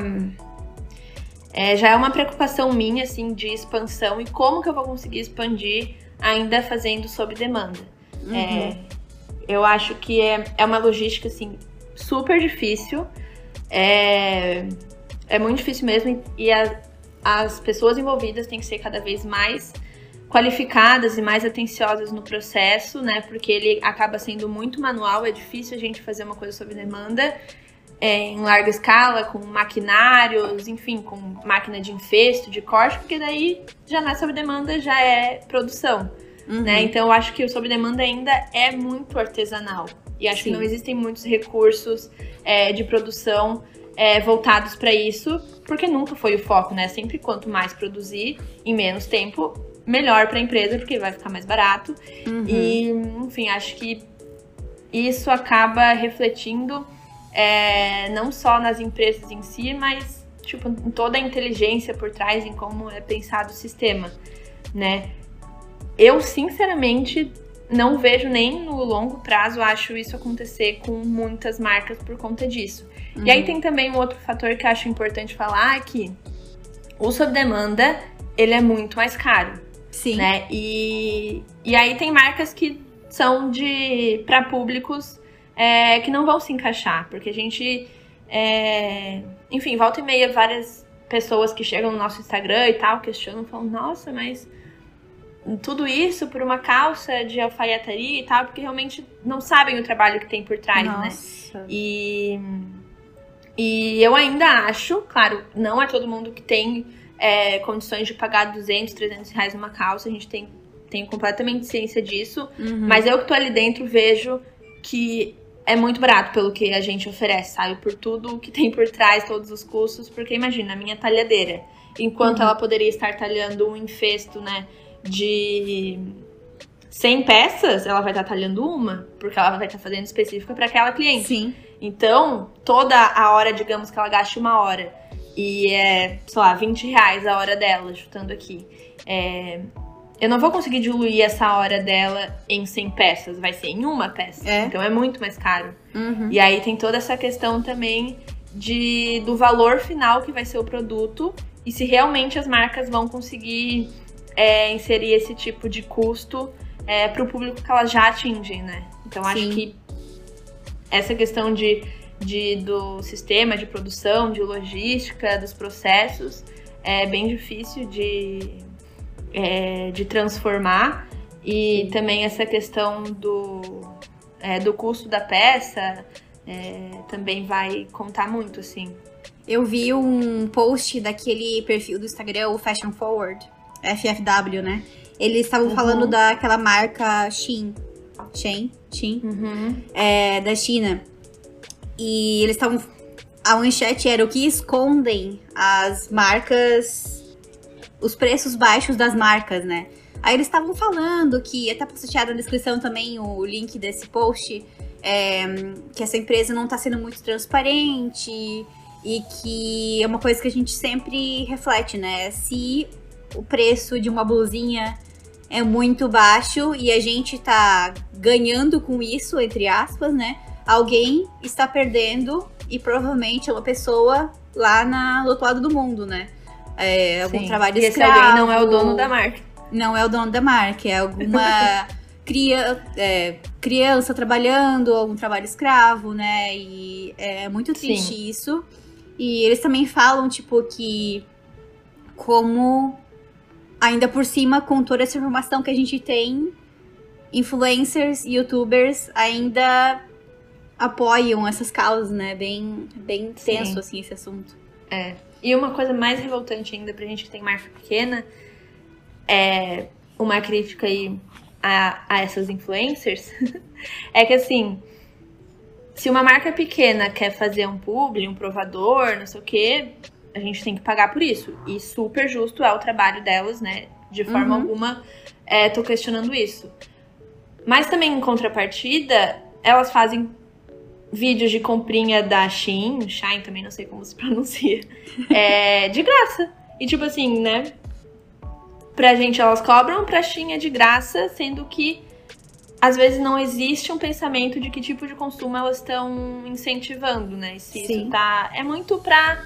É, já é uma preocupação minha, assim, de expansão e como que eu vou conseguir expandir ainda fazendo sob demanda. Uhum. Eu acho que é, é uma logística, assim, super difícil. É, é muito difícil mesmo e a, as pessoas envolvidas têm que ser cada vez mais qualificadas e mais atenciosas no processo, né? Porque ele acaba sendo muito manual, é difícil a gente fazer uma coisa sob demanda é, em larga escala, com maquinários, enfim, com máquina de infesto, de corte, porque daí já não é sob demanda, já é produção. Uhum. Né? Então eu acho que o sob demanda ainda é muito artesanal. E acho Sim. que não existem muitos recursos é, de produção é, voltados para isso, porque nunca foi o foco, né? Sempre quanto mais produzir em menos tempo, melhor para a empresa, porque vai ficar mais barato. Uhum. E, enfim, acho que isso acaba refletindo é, não só nas empresas em si, mas tipo, em toda a inteligência por trás, em como é pensado o sistema, né? Eu, sinceramente, não vejo nem no longo prazo, acho isso acontecer com muitas marcas por conta disso. Uhum. E aí tem também um outro fator que eu acho importante falar que o sob demanda, ele é muito mais caro. Sim. Né? E, e aí tem marcas que são de para públicos é, que não vão se encaixar, porque a gente, é, enfim, volta e meia várias pessoas que chegam no nosso Instagram e tal questionam, falam, nossa, mas tudo isso por uma calça de alfaiataria e tal, porque realmente não sabem o trabalho que tem por trás, né? Nossa. né? E e eu ainda acho, claro, não é todo mundo que tem é, condições de pagar 200, 300 reais numa calça, a gente tem, tem completamente ciência disso, uhum. mas eu que tô ali dentro vejo que é muito barato pelo que a gente oferece, sabe? Por tudo que tem por trás, todos os custos, porque imagina, a minha talhadeira, enquanto uhum. ela poderia estar talhando um infesto, né, de 100 peças, ela vai estar talhando uma, porque ela vai estar fazendo específica para aquela cliente. Sim. Então, toda a hora, digamos que ela gaste uma hora e é, sei lá, 20 reais a hora dela, chutando aqui. É, eu não vou conseguir diluir essa hora dela em 100 peças, vai ser em uma peça. É. Então é muito mais caro. Uhum. E aí tem toda essa questão também de do valor final que vai ser o produto e se realmente as marcas vão conseguir é, inserir esse tipo de custo é, para o público que elas já atingem, né? Então Sim. acho que essa questão de, de, do sistema de produção, de logística, dos processos, é bem difícil de, é, de transformar. E Sim. também essa questão do, é, do custo da peça é, também vai contar muito, assim. Eu vi um post daquele perfil do Instagram, o Fashion Forward, FFW, né? Eles estavam uhum. falando daquela marca Shein, Shein, Shein, uhum. é, da China. E eles estavam. A manchete era o que escondem as marcas. Os preços baixos das marcas, né? Aí eles estavam falando que, até postearam na descrição também o link desse post, é, que essa empresa não está sendo muito transparente e que é uma coisa que a gente sempre reflete, né? Se o preço de uma blusinha é muito baixo e a gente tá ganhando com isso, entre aspas, né? Alguém está perdendo e provavelmente é uma pessoa lá na, do outro lado do mundo, né? É, algum Sim. trabalho e escravo. Esse alguém não é o dono da marca. Não é o dono da marca, é alguma <laughs> cria, é, criança trabalhando, algum trabalho escravo, né? E é muito triste Sim. isso. E eles também falam, tipo, que como ainda por cima, com toda essa informação que a gente tem, influencers, youtubers ainda apoiam essas causas, né? Bem, bem tenso, Sim. assim, esse assunto. É. E uma coisa mais revoltante ainda pra gente que tem marca pequena é uma crítica aí a, a essas influencers <laughs> é que assim, se uma marca pequena quer fazer um publi, um provador, não sei o quê, a gente tem que pagar por isso. E super justo é o trabalho delas, né? De forma uhum. alguma, é, tô questionando isso. Mas também, em contrapartida, elas fazem vídeos de comprinha da Shein, Shine também não sei como se <laughs> pronuncia, é, de graça. E tipo assim, né? Pra gente elas cobram, pra Shein é de graça, sendo que às vezes não existe um pensamento de que tipo de consumo elas estão incentivando, né? Se Sim. isso tá. É muito pra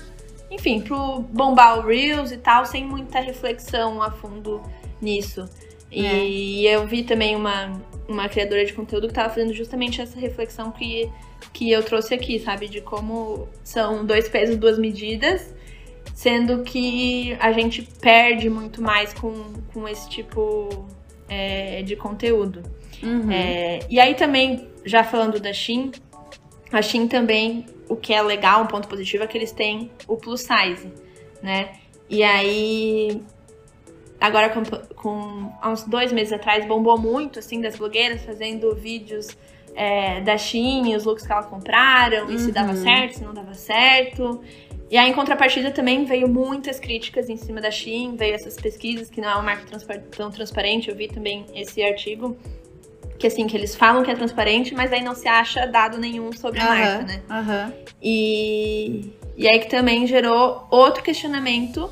enfim, pro bombar o Reels e tal, sem muita reflexão a fundo nisso. E é. eu vi também uma, uma criadora de conteúdo que tava fazendo justamente essa reflexão que, que eu trouxe aqui, sabe? De como são dois pesos, duas medidas, sendo que a gente perde muito mais com, com esse tipo é, de conteúdo. Uhum. É, e aí também, já falando da Shin, a Shin também o que é legal, um ponto positivo, é que eles têm o plus size, né? E aí, agora com, com há uns dois meses atrás, bombou muito, assim, das blogueiras fazendo vídeos é, da Shein, os looks que elas compraram, uhum. e se dava uhum. certo, se não dava certo. E aí, em contrapartida, também veio muitas críticas em cima da Shein, veio essas pesquisas, que não é uma marca tão transparente, eu vi também esse artigo que assim, que eles falam que é transparente, mas aí não se acha dado nenhum sobre a marca, né? Uhum. E, e aí que também gerou outro questionamento,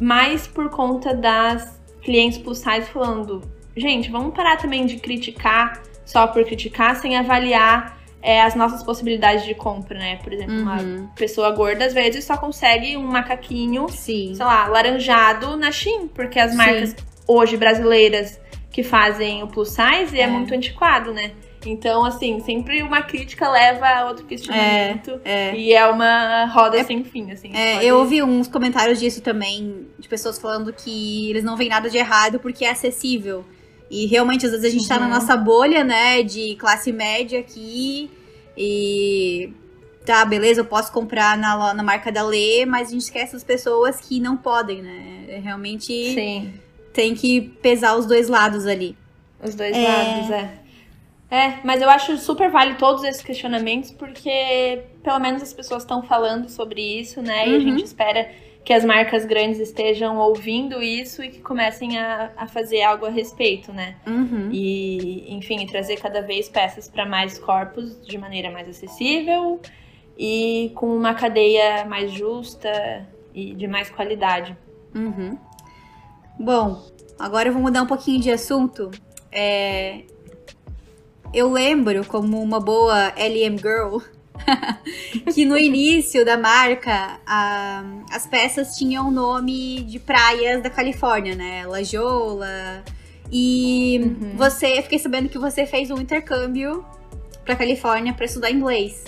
mais por conta das clientes plus size falando, gente, vamos parar também de criticar só por criticar, sem avaliar é, as nossas possibilidades de compra, né? Por exemplo, uhum. uma pessoa gorda às vezes só consegue um macaquinho, Sim. sei lá, laranjado na Shein, porque as marcas Sim. hoje brasileiras que fazem o plus size é, é muito antiquado, né? Então, assim, sempre uma crítica leva a outro questionamento. É, é. E é uma roda é, sem fim, assim. É, pode... Eu ouvi uns comentários disso também, de pessoas falando que eles não veem nada de errado porque é acessível. E realmente, às vezes, a gente uhum. tá na uhum. nossa bolha, né, de classe média aqui. E. Tá, beleza, eu posso comprar na, na marca da Lê, mas a gente esquece as pessoas que não podem, né? É realmente. Sim tem que pesar os dois lados ali. Os dois é... lados, é. É, mas eu acho super válido todos esses questionamentos, porque pelo menos as pessoas estão falando sobre isso, né? Uhum. E a gente uhum. espera que as marcas grandes estejam ouvindo isso e que comecem a, a fazer algo a respeito, né? Uhum. E, enfim, trazer cada vez peças para mais corpos de maneira mais acessível e com uma cadeia mais justa e de mais qualidade. Uhum. Bom, agora eu vou mudar um pouquinho de assunto. É... Eu lembro, como uma boa LM Girl, <laughs> que no início da marca a... as peças tinham o nome de praias da Califórnia, né? La Jolla. E uhum. você, fiquei sabendo que você fez um intercâmbio pra Califórnia para estudar inglês.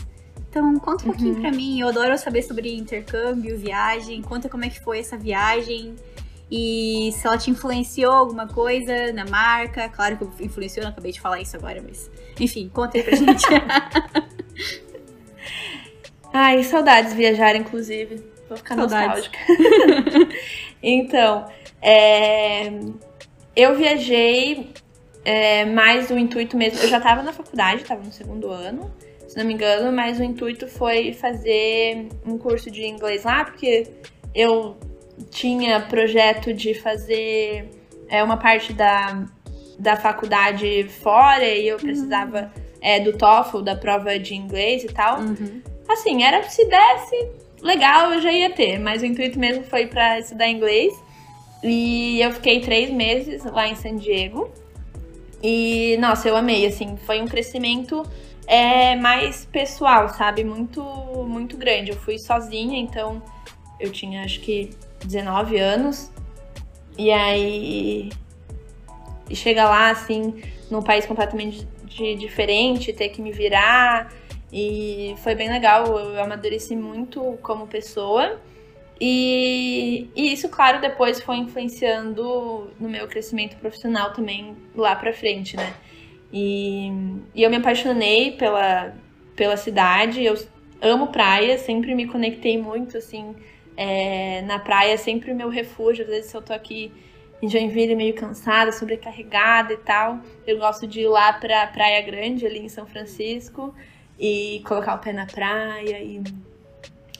Então, conta um pouquinho uhum. pra mim. Eu adoro saber sobre intercâmbio, viagem. Conta como é que foi essa viagem. E se ela te influenciou alguma coisa na marca, claro que influenciou, não acabei de falar isso agora, mas enfim, conta aí pra gente. <laughs> Ai, saudades viajar, inclusive. Vou ficar saudades. nostálgica. <laughs> então, é... eu viajei é, mais o intuito mesmo. Eu já tava na faculdade, tava no segundo ano, se não me engano, mas o intuito foi fazer um curso de inglês lá, porque eu tinha projeto de fazer é, uma parte da, da faculdade fora e eu precisava uhum. é, do TOEFL, da prova de inglês e tal. Uhum. Assim, era se desse, legal, eu já ia ter. Mas o intuito mesmo foi para estudar inglês. E eu fiquei três meses lá em San Diego. E, nossa, eu amei, assim, foi um crescimento é, mais pessoal, sabe? Muito, muito grande. Eu fui sozinha, então eu tinha acho que 19 anos. E aí. E chegar lá, assim, num país completamente de, diferente, ter que me virar. E foi bem legal, eu amadureci muito como pessoa. E, e, isso, claro, depois foi influenciando no meu crescimento profissional também lá pra frente, né? E, e eu me apaixonei pela, pela cidade, eu amo praia, sempre me conectei muito, assim, é, na praia, sempre o meu refúgio. Às vezes, se eu tô aqui em Joinville meio cansada, sobrecarregada e tal, eu gosto de ir lá pra Praia Grande, ali em São Francisco, e colocar o pé na praia e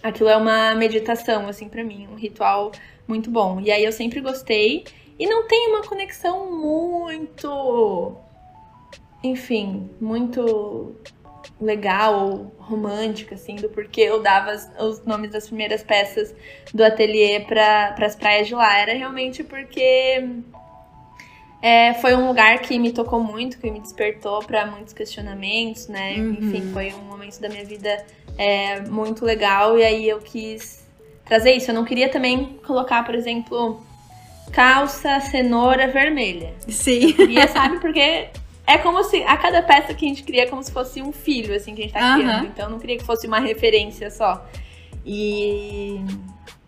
aquilo é uma meditação, assim, para mim, um ritual muito bom. E aí eu sempre gostei. E não tem uma conexão muito. Enfim, muito legal, romântica, assim, do porquê eu dava os nomes das primeiras peças do ateliê para as praias de lá. Era realmente porque é, foi um lugar que me tocou muito, que me despertou para muitos questionamentos, né? Uhum. Enfim, foi um momento da minha vida é, muito legal e aí eu quis trazer isso. Eu não queria também colocar, por exemplo, calça cenoura vermelha. Sim. Eu queria, sabe, <laughs> porque é como se a cada peça que a gente cria é como se fosse um filho, assim, que a gente tá uhum. criando. Então eu não queria que fosse uma referência só. E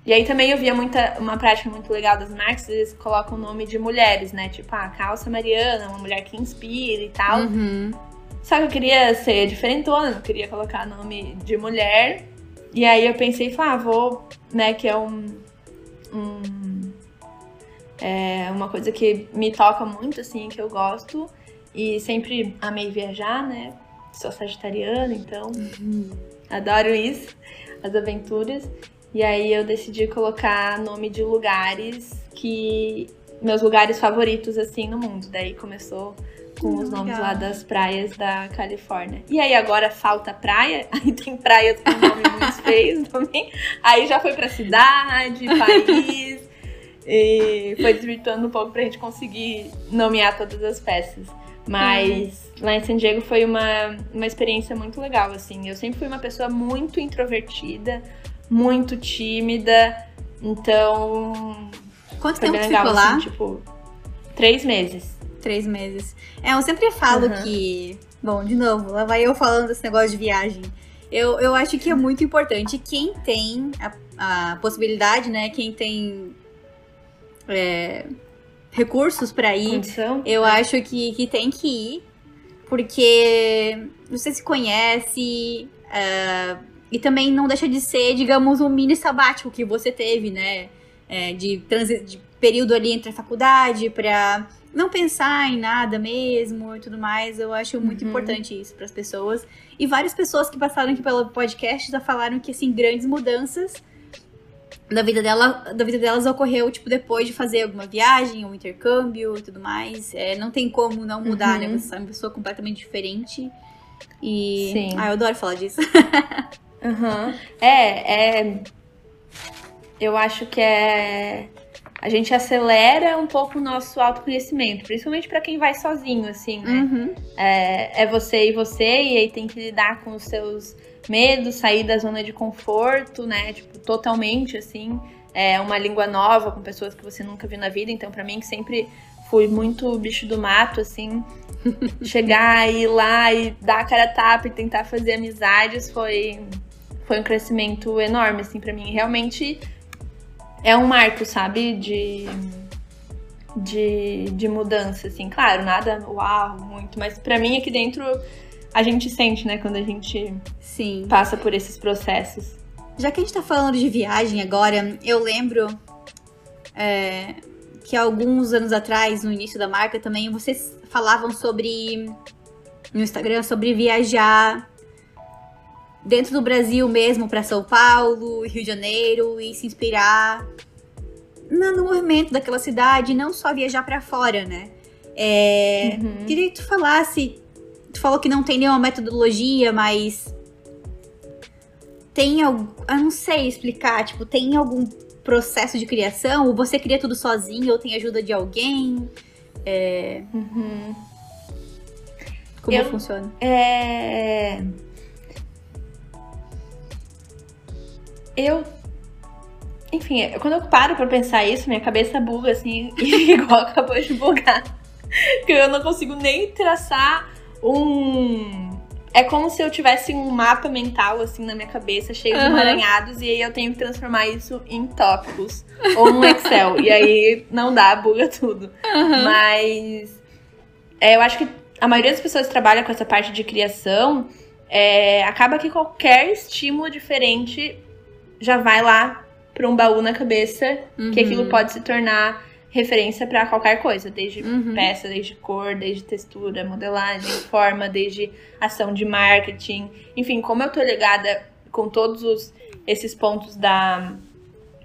e aí também eu via muita, uma prática muito legal das marcas, eles colocam o nome de mulheres, né? Tipo, a ah, calça Mariana, uma mulher que inspira e tal. Uhum. Só que eu queria ser diferentona, não queria colocar nome de mulher. E aí eu pensei, ah, vou, né, que é um. um é uma coisa que me toca muito, assim, que eu gosto. E sempre amei viajar, né? Sou sagitariana, então uhum. adoro isso, as aventuras. E aí eu decidi colocar nome de lugares que. meus lugares favoritos, assim, no mundo. Daí começou com hum, os nomes legal. lá das praias da Califórnia. E aí agora falta praia, <laughs> aí tem praias com nomes muito <laughs> feios também. Aí já foi pra cidade, <laughs> país. e foi desvirtuando um pouco pra gente conseguir nomear todas as peças. Mas uhum. lá em San Diego foi uma, uma experiência muito legal, assim. Eu sempre fui uma pessoa muito introvertida, muito tímida. Então. Quanto tempo legal, ficou lá? Assim, tipo, três meses. Três meses. É, eu sempre falo uhum. que. Bom, de novo, lá vai eu falando desse negócio de viagem. Eu, eu acho que é muito importante quem tem a, a possibilidade, né? Quem tem é, recursos para ir. Condição, eu é. acho que, que tem que ir. Porque você se conhece, uh, e também não deixa de ser, digamos, um mini sabático que você teve, né? É, de, de período ali entre a faculdade para não pensar em nada mesmo e tudo mais. Eu acho muito uhum. importante isso para as pessoas. E várias pessoas que passaram aqui pelo podcast já falaram que, assim, grandes mudanças da vida, dela, da vida delas ocorreu, tipo, depois de fazer alguma viagem, um intercâmbio e tudo mais. É, não tem como não mudar, né? uhum. né? Você é uma pessoa completamente diferente. E. Sim. Ah, eu adoro falar disso. <laughs> Uhum. É, é. Eu acho que é. A gente acelera um pouco o nosso autoconhecimento, principalmente para quem vai sozinho, assim, né? Uhum. É, é você e você, e aí tem que lidar com os seus medos, sair da zona de conforto, né? Tipo, totalmente, assim. É uma língua nova com pessoas que você nunca viu na vida. Então, para mim, que sempre fui muito bicho do mato, assim, <laughs> chegar e ir lá e dar a cara a tapa e tentar fazer amizades foi foi um crescimento enorme, assim, para mim. Realmente é um marco, sabe? De, de, de mudança, assim. Claro, nada uau, muito, mas para mim aqui dentro a gente sente, né, quando a gente Sim. passa por esses processos. Já que a gente tá falando de viagem agora, eu lembro é, que alguns anos atrás, no início da marca também, vocês falavam sobre no Instagram sobre viajar dentro do Brasil mesmo para São Paulo, Rio de Janeiro e se inspirar no, movimento daquela cidade, não só viajar para fora, né? É, uhum. Queria que tu falasse tu falou que não tem nenhuma metodologia, mas tem algum, eu não sei explicar, tipo, tem algum processo de criação? Ou você cria tudo sozinho ou tem ajuda de alguém? É... Uhum. Como Eu- funciona? É... Eu. Enfim, quando eu paro pra pensar isso, minha cabeça buga assim, <laughs> igual acabou de bugar. <laughs> Que eu não consigo nem traçar um. É como se eu tivesse um mapa mental assim na minha cabeça, cheio de Aham. emaranhados, e aí eu tenho que transformar isso em tópicos ou num Excel. e aí não dá, buga tudo. Mas é, eu acho que a maioria das pessoas que trabalham com essa parte de criação é, acaba que qualquer estímulo diferente já vai lá para um baú na cabeça que Uhum. aquilo pode se tornar referência para qualquer coisa, desde Uhum. peça, desde cor, desde textura, modelagem, forma, desde ação de marketing, enfim, como eu tô ligada com todos os- esses pontos da,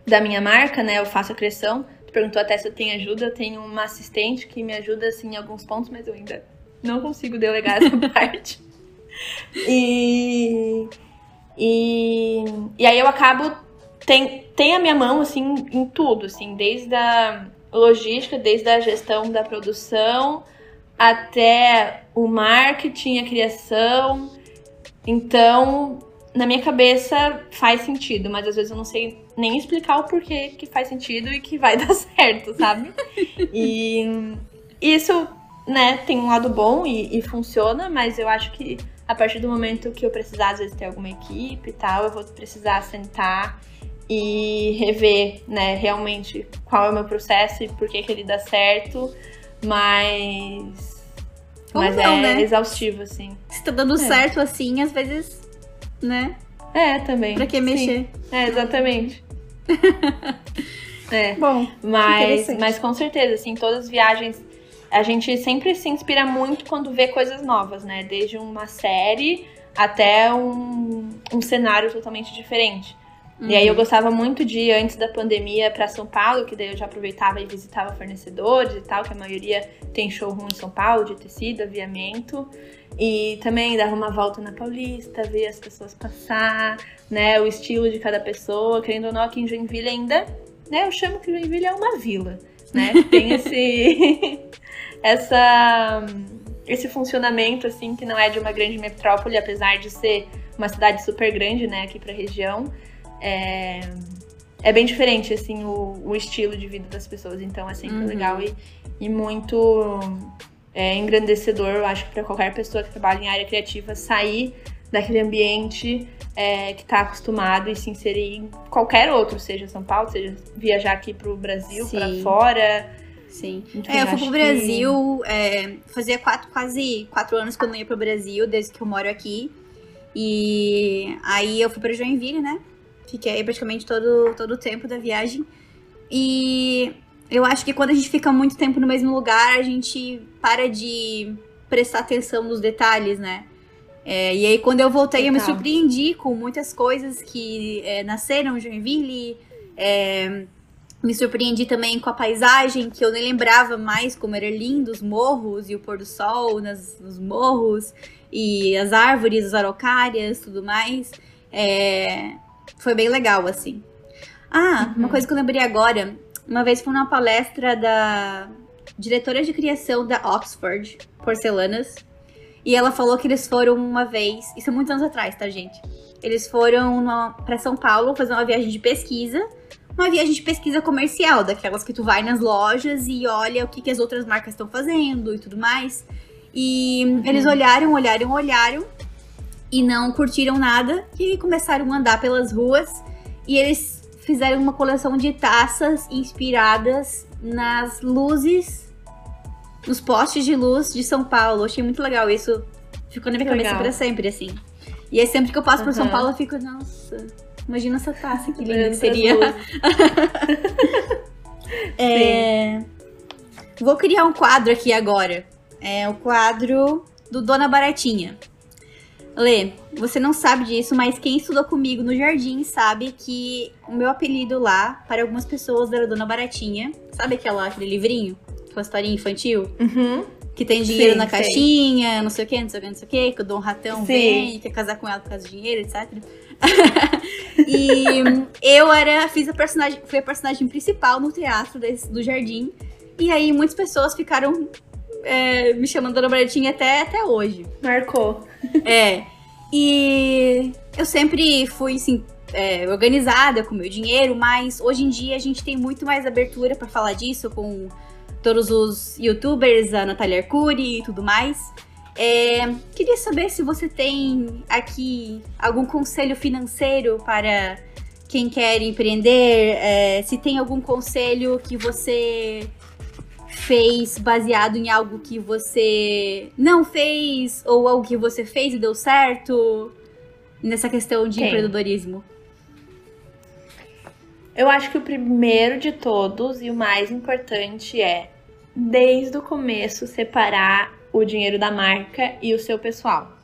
da minha marca, né? Eu faço a criação. Tu perguntou até se eu tenho ajuda, eu tenho uma assistente que me ajuda assim em alguns pontos, mas eu ainda não consigo delegar essa <laughs> parte. E, e, e aí eu acabo tem, tem a minha mão assim em tudo, assim, desde a logística, desde a gestão da produção até o marketing, a criação. Então, na minha cabeça faz sentido, mas às vezes eu não sei nem explicar o porquê que faz sentido e que vai <laughs> dar certo, sabe? e isso, né, tem um lado bom e, e funciona, mas eu acho que a partir do momento que eu precisar, às vezes, ter alguma equipe e tal, eu vou precisar sentar e rever, né, realmente qual é o meu processo e por que, que ele dá certo, mas. Ou mas não, é né? exaustivo, assim. Se tá dando É. certo assim, às vezes, né? É, também. Pra que Sim. mexer? É, exatamente. <laughs> é. Bom, Mas, mas com certeza, assim, todas as viagens, a gente sempre se inspira muito quando vê coisas novas, né? Desde uma série até um, um cenário totalmente diferente. E aí eu gostava muito de ir antes da pandemia para São Paulo, que daí eu já aproveitava e visitava fornecedores e tal, que a maioria tem showroom em São Paulo de tecido, aviamento. E também dava uma volta na Paulista, ver as pessoas passar, né? O estilo de cada pessoa, querendo ou não, aqui em Joinville ainda, né? Eu chamo que Joinville é uma vila, né? <laughs> Tem esse <laughs> essa esse funcionamento assim que não é de uma grande metrópole, apesar de ser uma cidade super grande, né, aqui para região. É, é bem diferente, assim, o, o estilo de vida das pessoas. Então é sempre Uhum. legal e, e muito é, engrandecedor, eu acho, para qualquer pessoa que trabalha em área criativa sair daquele ambiente é, que está acostumado e se inserir em qualquer outro, seja São Paulo, seja viajar aqui pro Brasil, para fora. Sim. Enfim, É, eu fui pro que- Brasil, é, fazia quatro, quase quatro anos que eu não ia pro Brasil, desde que eu moro aqui. E aí eu fui pra Joinville, né? Fiquei aí praticamente todo, todo o tempo da viagem. E eu acho que quando a gente fica muito tempo no mesmo lugar, a gente para de prestar atenção nos detalhes, né? É, e aí, quando eu voltei, eu me Total. surpreendi com muitas coisas que é, nasceram em Joinville. É, me surpreendi também com a paisagem, que eu nem lembrava mais como era lindo, os morros e o pôr do sol nas, nos morros, e as árvores, as araucárias, tudo mais. É, foi bem legal, assim. Ah, uma Uhum. coisa que eu lembrei agora, uma vez fui numa palestra da diretora de criação da Oxford Porcelanas, e ela falou que eles foram uma vez, isso é muitos anos atrás, tá, gente? Eles foram pra São Paulo fazer uma viagem de pesquisa, uma viagem de pesquisa comercial, daquelas que tu vai nas lojas e olha o que, que as outras marcas estão fazendo e tudo mais. E eles olharam, olharam, olharam e não curtiram nada e começaram a andar pelas ruas e eles fizeram uma coleção de taças inspiradas nas luzes, nos postes de luz de São Paulo. Eu achei muito legal isso. Ficou na minha cabeça pra sempre, assim. E aí sempre que eu passo por São. Paulo, eu fico, nossa, imagina essa taça, que linda que seria. <laughs> É, Vou criar um quadro aqui agora. É o quadro do Dona Baratinha. Lê, você não sabe disso, mas quem estudou comigo no jardim sabe que o meu apelido lá, para algumas pessoas, era Dona Baratinha. Sabe aquela, aquele livrinho? Aquela historinha infantil? Uhum. Que tem dinheiro Sim, na caixinha, não sei o que, não sei o que, não sei o que, que o Dom Ratão Sim. vem e quer casar com ela por causa do dinheiro, etc. <laughs> e eu era, fiz a personagem, fui a personagem principal no teatro desse- do Jardim. E aí muitas pessoas ficaram é, me chamando Dona Baratinha até, até hoje. Marcou. <laughs> É. E eu sempre fui, assim, é, organizada com meu dinheiro, mas hoje em dia a gente tem muito mais abertura pra falar disso com todos os youtubers, a Natália Arcuri e tudo mais. É, queria saber se você tem aqui algum conselho financeiro para quem quer empreender, é, se tem algum conselho que você fez baseado em algo que você não fez ou algo que você fez e deu certo nessa questão de Tem. empreendedorismo? Eu acho que o primeiro de todos e o mais importante é, desde o começo, separar o dinheiro da marca e o seu pessoal.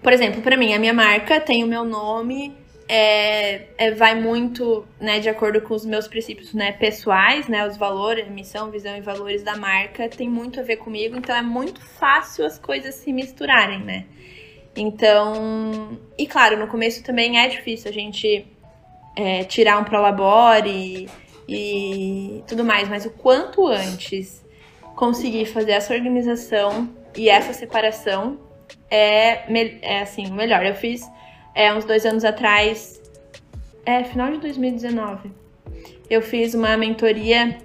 Por exemplo, para mim, a minha marca tem o meu nome, é, é, vai muito né, de acordo com os meus princípios né, pessoais, né, os valores, missão, visão e valores da marca, tem muito a ver comigo, então é muito fácil as coisas se misturarem, né? Então, e claro, no começo também é difícil a gente é, tirar um prolabore e, tudo mais, mas o quanto antes conseguir fazer essa organização e essa separação é, é assim, melhor. Eu fiz é, uns dois anos atrás, é, final de 2019, eu fiz uma mentoria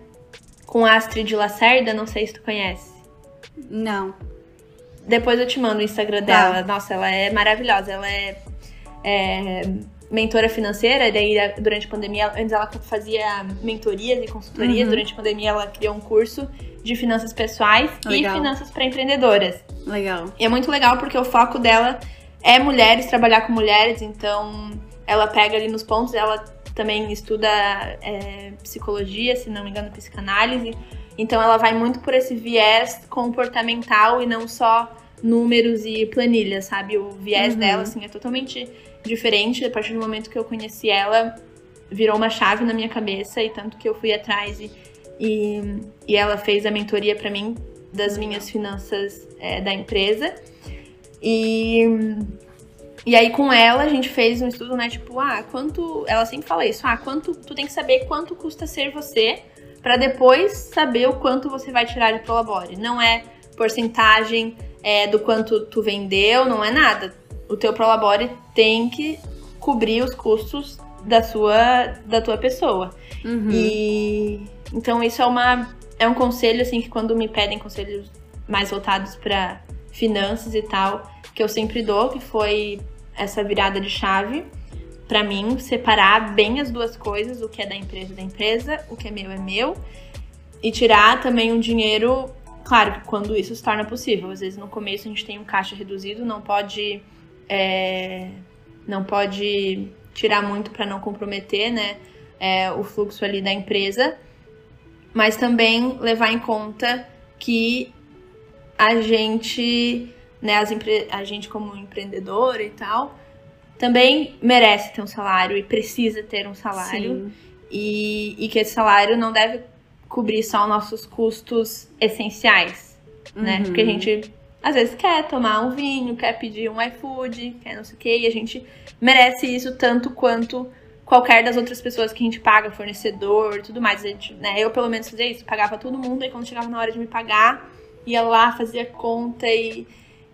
com Astrid Lacerda, não sei se tu conhece. Não. Depois eu te mando o Instagram Tá. dela. Nossa, ela é maravilhosa. Ela é, é, mentora financeira. Daí, durante a pandemia, antes ela fazia mentorias e consultorias. Uhum. Durante a pandemia, ela criou um curso de finanças pessoais Legal. e finanças para empreendedoras. Legal. E é muito legal porque o foco dela é mulheres, trabalhar com mulheres. Então, ela pega ali nos pontos. Ela também estuda é, psicologia, se não me engano, psicanálise. Então, ela vai muito por esse viés comportamental e não só números e planilhas, sabe? O viés Uhum. dela, assim, é totalmente diferente. A partir do momento que eu conheci ela, virou uma chave na minha cabeça. E tanto que eu fui atrás e, e, e ela fez a mentoria pra mim das minhas finanças é, da empresa. E, e aí com ela a gente fez um estudo, né? Tipo, ah, quanto. Ela sempre fala isso, ah, quanto. Tu tem que saber quanto custa ser você pra depois saber o quanto você vai tirar de Prolabore. Não é porcentagem é, do quanto tu vendeu, não é nada. O teu Prolabore tem que cobrir os custos da sua da tua pessoa. Uhum. E então isso é uma é um conselho assim que quando me pedem conselhos mais voltados para finanças e tal, que eu sempre dou, que foi essa virada de chave para mim, separar bem as duas coisas, o que é da empresa da empresa, o que é meu é meu, e tirar também um dinheiro, claro, quando isso se torna possível. Às vezes no começo a gente tem um caixa reduzido, não pode é, não pode tirar muito para não comprometer, né, é, o fluxo ali da empresa, mas também levar em conta que a gente, né, as empre- a gente como empreendedora e tal, também merece ter um salário e precisa ter um salário Sim. e, e que esse salário não deve cobrir só os nossos custos essenciais, né? Uhum. Porque a gente às vezes quer tomar um vinho, quer pedir um iFood, quer não sei o quê, e a gente merece isso tanto quanto qualquer das outras pessoas que a gente paga, fornecedor, tudo mais. A gente, né, eu pelo menos fazia isso, pagava todo mundo, e quando chegava na hora de me pagar, ia lá, fazia conta e,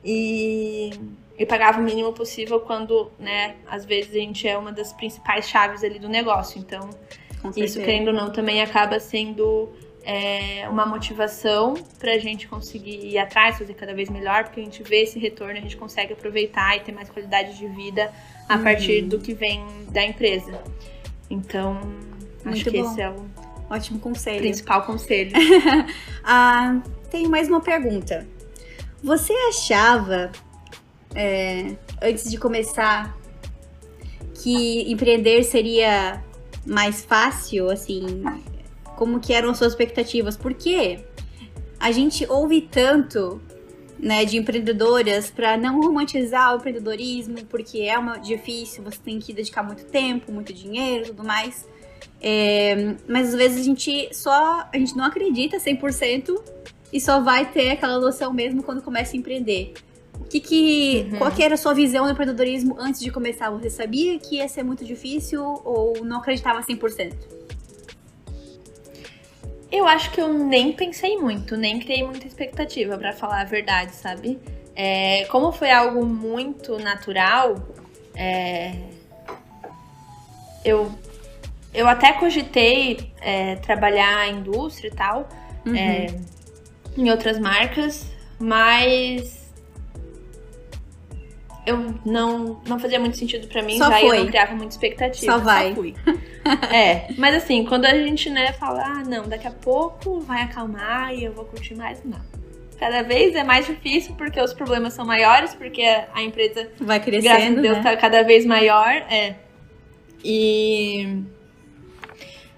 e, e pagava o mínimo possível quando, né, às vezes a gente é uma das principais chaves ali do negócio. Então, isso, querendo ou não, também acaba sendo é, uma motivação pra gente conseguir ir atrás, fazer cada vez melhor, porque a gente vê esse retorno, a gente consegue aproveitar e ter mais qualidade de vida a Uhum. partir do que vem da empresa. Então, acho Muito que bom. esse é o Ótimo conselho. principal conselho. <laughs> Ah, tenho mais uma pergunta. Você achava, é, antes de começar, que empreender seria mais fácil, assim? Como que eram as suas expectativas? Porque a gente ouve tanto, né, de empreendedoras para não romantizar o empreendedorismo, porque é uma difícil, você tem que dedicar muito tempo, muito dinheiro, tudo mais. É, mas às vezes a gente só a gente não acredita 100% e só vai ter aquela noção mesmo quando começa a empreender. O que que, Uhum. Qual que era a sua visão do empreendedorismo antes de começar? Você sabia que ia ser muito difícil ou não acreditava 100%? Eu acho que eu nem pensei muito, nem criei muita expectativa, pra falar a verdade, sabe? É, como foi algo muito natural, é, eu, eu até cogitei é, trabalhar a indústria e tal, Uhum. Em outras marcas, mas eu não, não fazia muito sentido pra mim, Só já eu foi. não criava muita expectativa. Só vai. fui. <laughs> é, mas assim, quando a gente, né, fala, ah, não, daqui a pouco vai acalmar e eu vou curtir mais, não. Cada vez é mais difícil porque os problemas são maiores, porque a empresa Vai graças a crescendo, Deus né? tá cada vez maior, é. E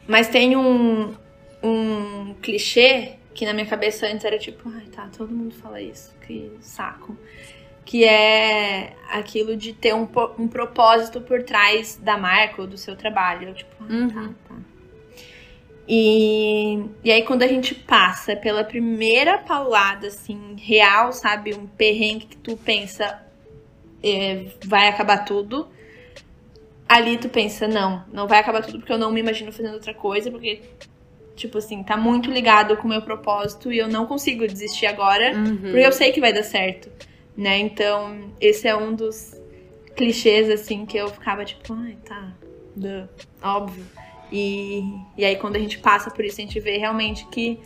mas tem um um clichê que na minha cabeça antes era tipo, ai, tá, todo mundo fala isso, que saco. Que é aquilo de ter um, um propósito por trás da marca ou do seu trabalho. Eu, tipo, ah, Uhum. tá, tá. E, e aí, quando a gente passa pela primeira paulada, assim, real, sabe? Um perrengue que tu pensa, é, vai acabar tudo. Ali tu pensa, não, não vai acabar tudo porque eu não me imagino fazendo outra coisa, porque, tipo assim, tá muito ligado com o meu propósito e eu não consigo desistir agora, Uhum. porque eu sei que vai dar certo, né? Então, esse é um dos clichês, assim, que eu ficava tipo, ai, tá, duh, óbvio. E, e aí, quando a gente passa por isso, a gente vê realmente que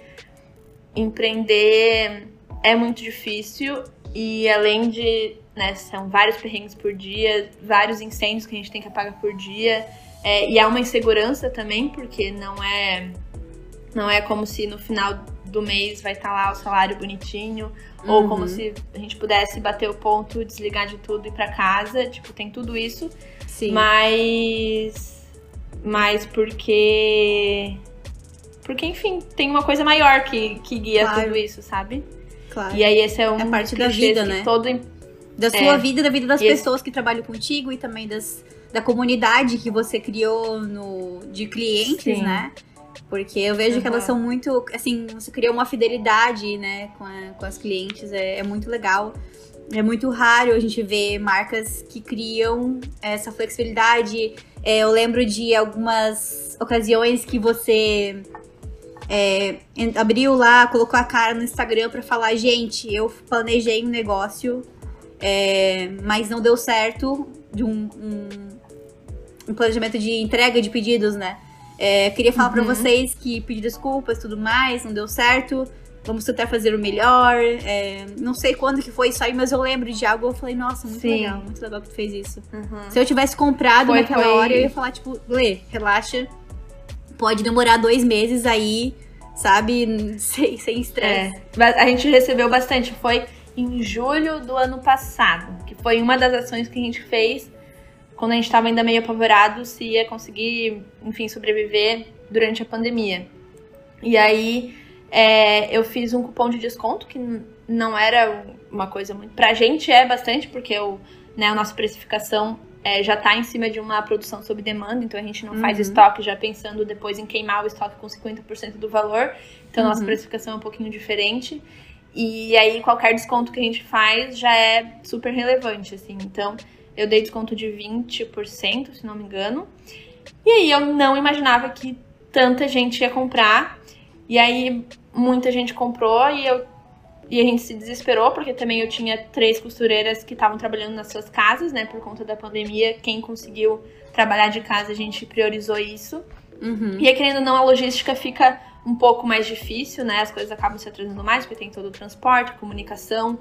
empreender é muito difícil e além de, né, são vários perrengues por dia, vários incêndios que a gente tem que apagar por dia, é, e há uma insegurança também, porque não é não é como se no final do mês vai estar lá o salário bonitinho, ou Uhum. como se a gente pudesse bater o ponto, desligar de tudo e ir pra casa, tipo, tem tudo isso, Sim. mas mas porque porque enfim, tem uma coisa maior que, que guia Claro. tudo isso, sabe? claro. E aí esse é um É parte da vida, assim, né? Todo Da sua É. vida, da vida das E esse- pessoas que trabalham contigo e também das, da comunidade que você criou no, de clientes, Sim. né? Porque eu vejo que Uhum. elas são muito, assim, você criou uma fidelidade, né, com, a- com as clientes, é, é muito legal. É muito raro a gente ver marcas que criam essa flexibilidade. É, eu lembro de algumas ocasiões que você é, abriu lá, colocou a cara no Instagram pra falar, gente, eu planejei um negócio, é, mas não deu certo de um, um, um planejamento de entrega de pedidos, né? É, queria falar pra Uhum. vocês que pedir desculpas e tudo mais, não deu certo. Vamos tentar fazer o melhor. é, não sei quando que foi isso aí, mas eu lembro de algo. Eu falei, nossa, muito Sim. legal, muito legal que tu fez isso. Uhum. Se eu tivesse comprado Foi- naquela foi- hora, eu ia falar, tipo, Lê, relaxa. Pode demorar dois meses aí, sabe? Sem sem estresse. É, a gente recebeu bastante. Foi em julho do ano passado, que foi uma das ações que a gente fez quando a gente estava ainda meio apavorado se ia conseguir, enfim, sobreviver durante a pandemia. E aí é, eu fiz um cupom de desconto que não era uma coisa muito. Pra gente é bastante, porque o, né, a nossa precificação é, já tá em cima de uma produção sob demanda, então a gente não faz Uhum. estoque já pensando depois em queimar o estoque com 50% do valor. Então a nossa Uhum. precificação é um pouquinho diferente. E aí qualquer desconto que a gente faz já é super relevante, assim. Então eu dei desconto de 20%, se não me engano. E aí eu não imaginava que tanta gente ia comprar. E aí muita gente comprou e eu e a gente se desesperou porque também eu tinha três costureiras que estavam trabalhando nas suas casas, né, por conta da pandemia. Quem conseguiu trabalhar de casa, a gente priorizou isso. Uhum. E aí, querendo ou não, a logística fica um pouco mais difícil, né? As coisas acabam se atrasando mais, porque tem todo o transporte, comunicação,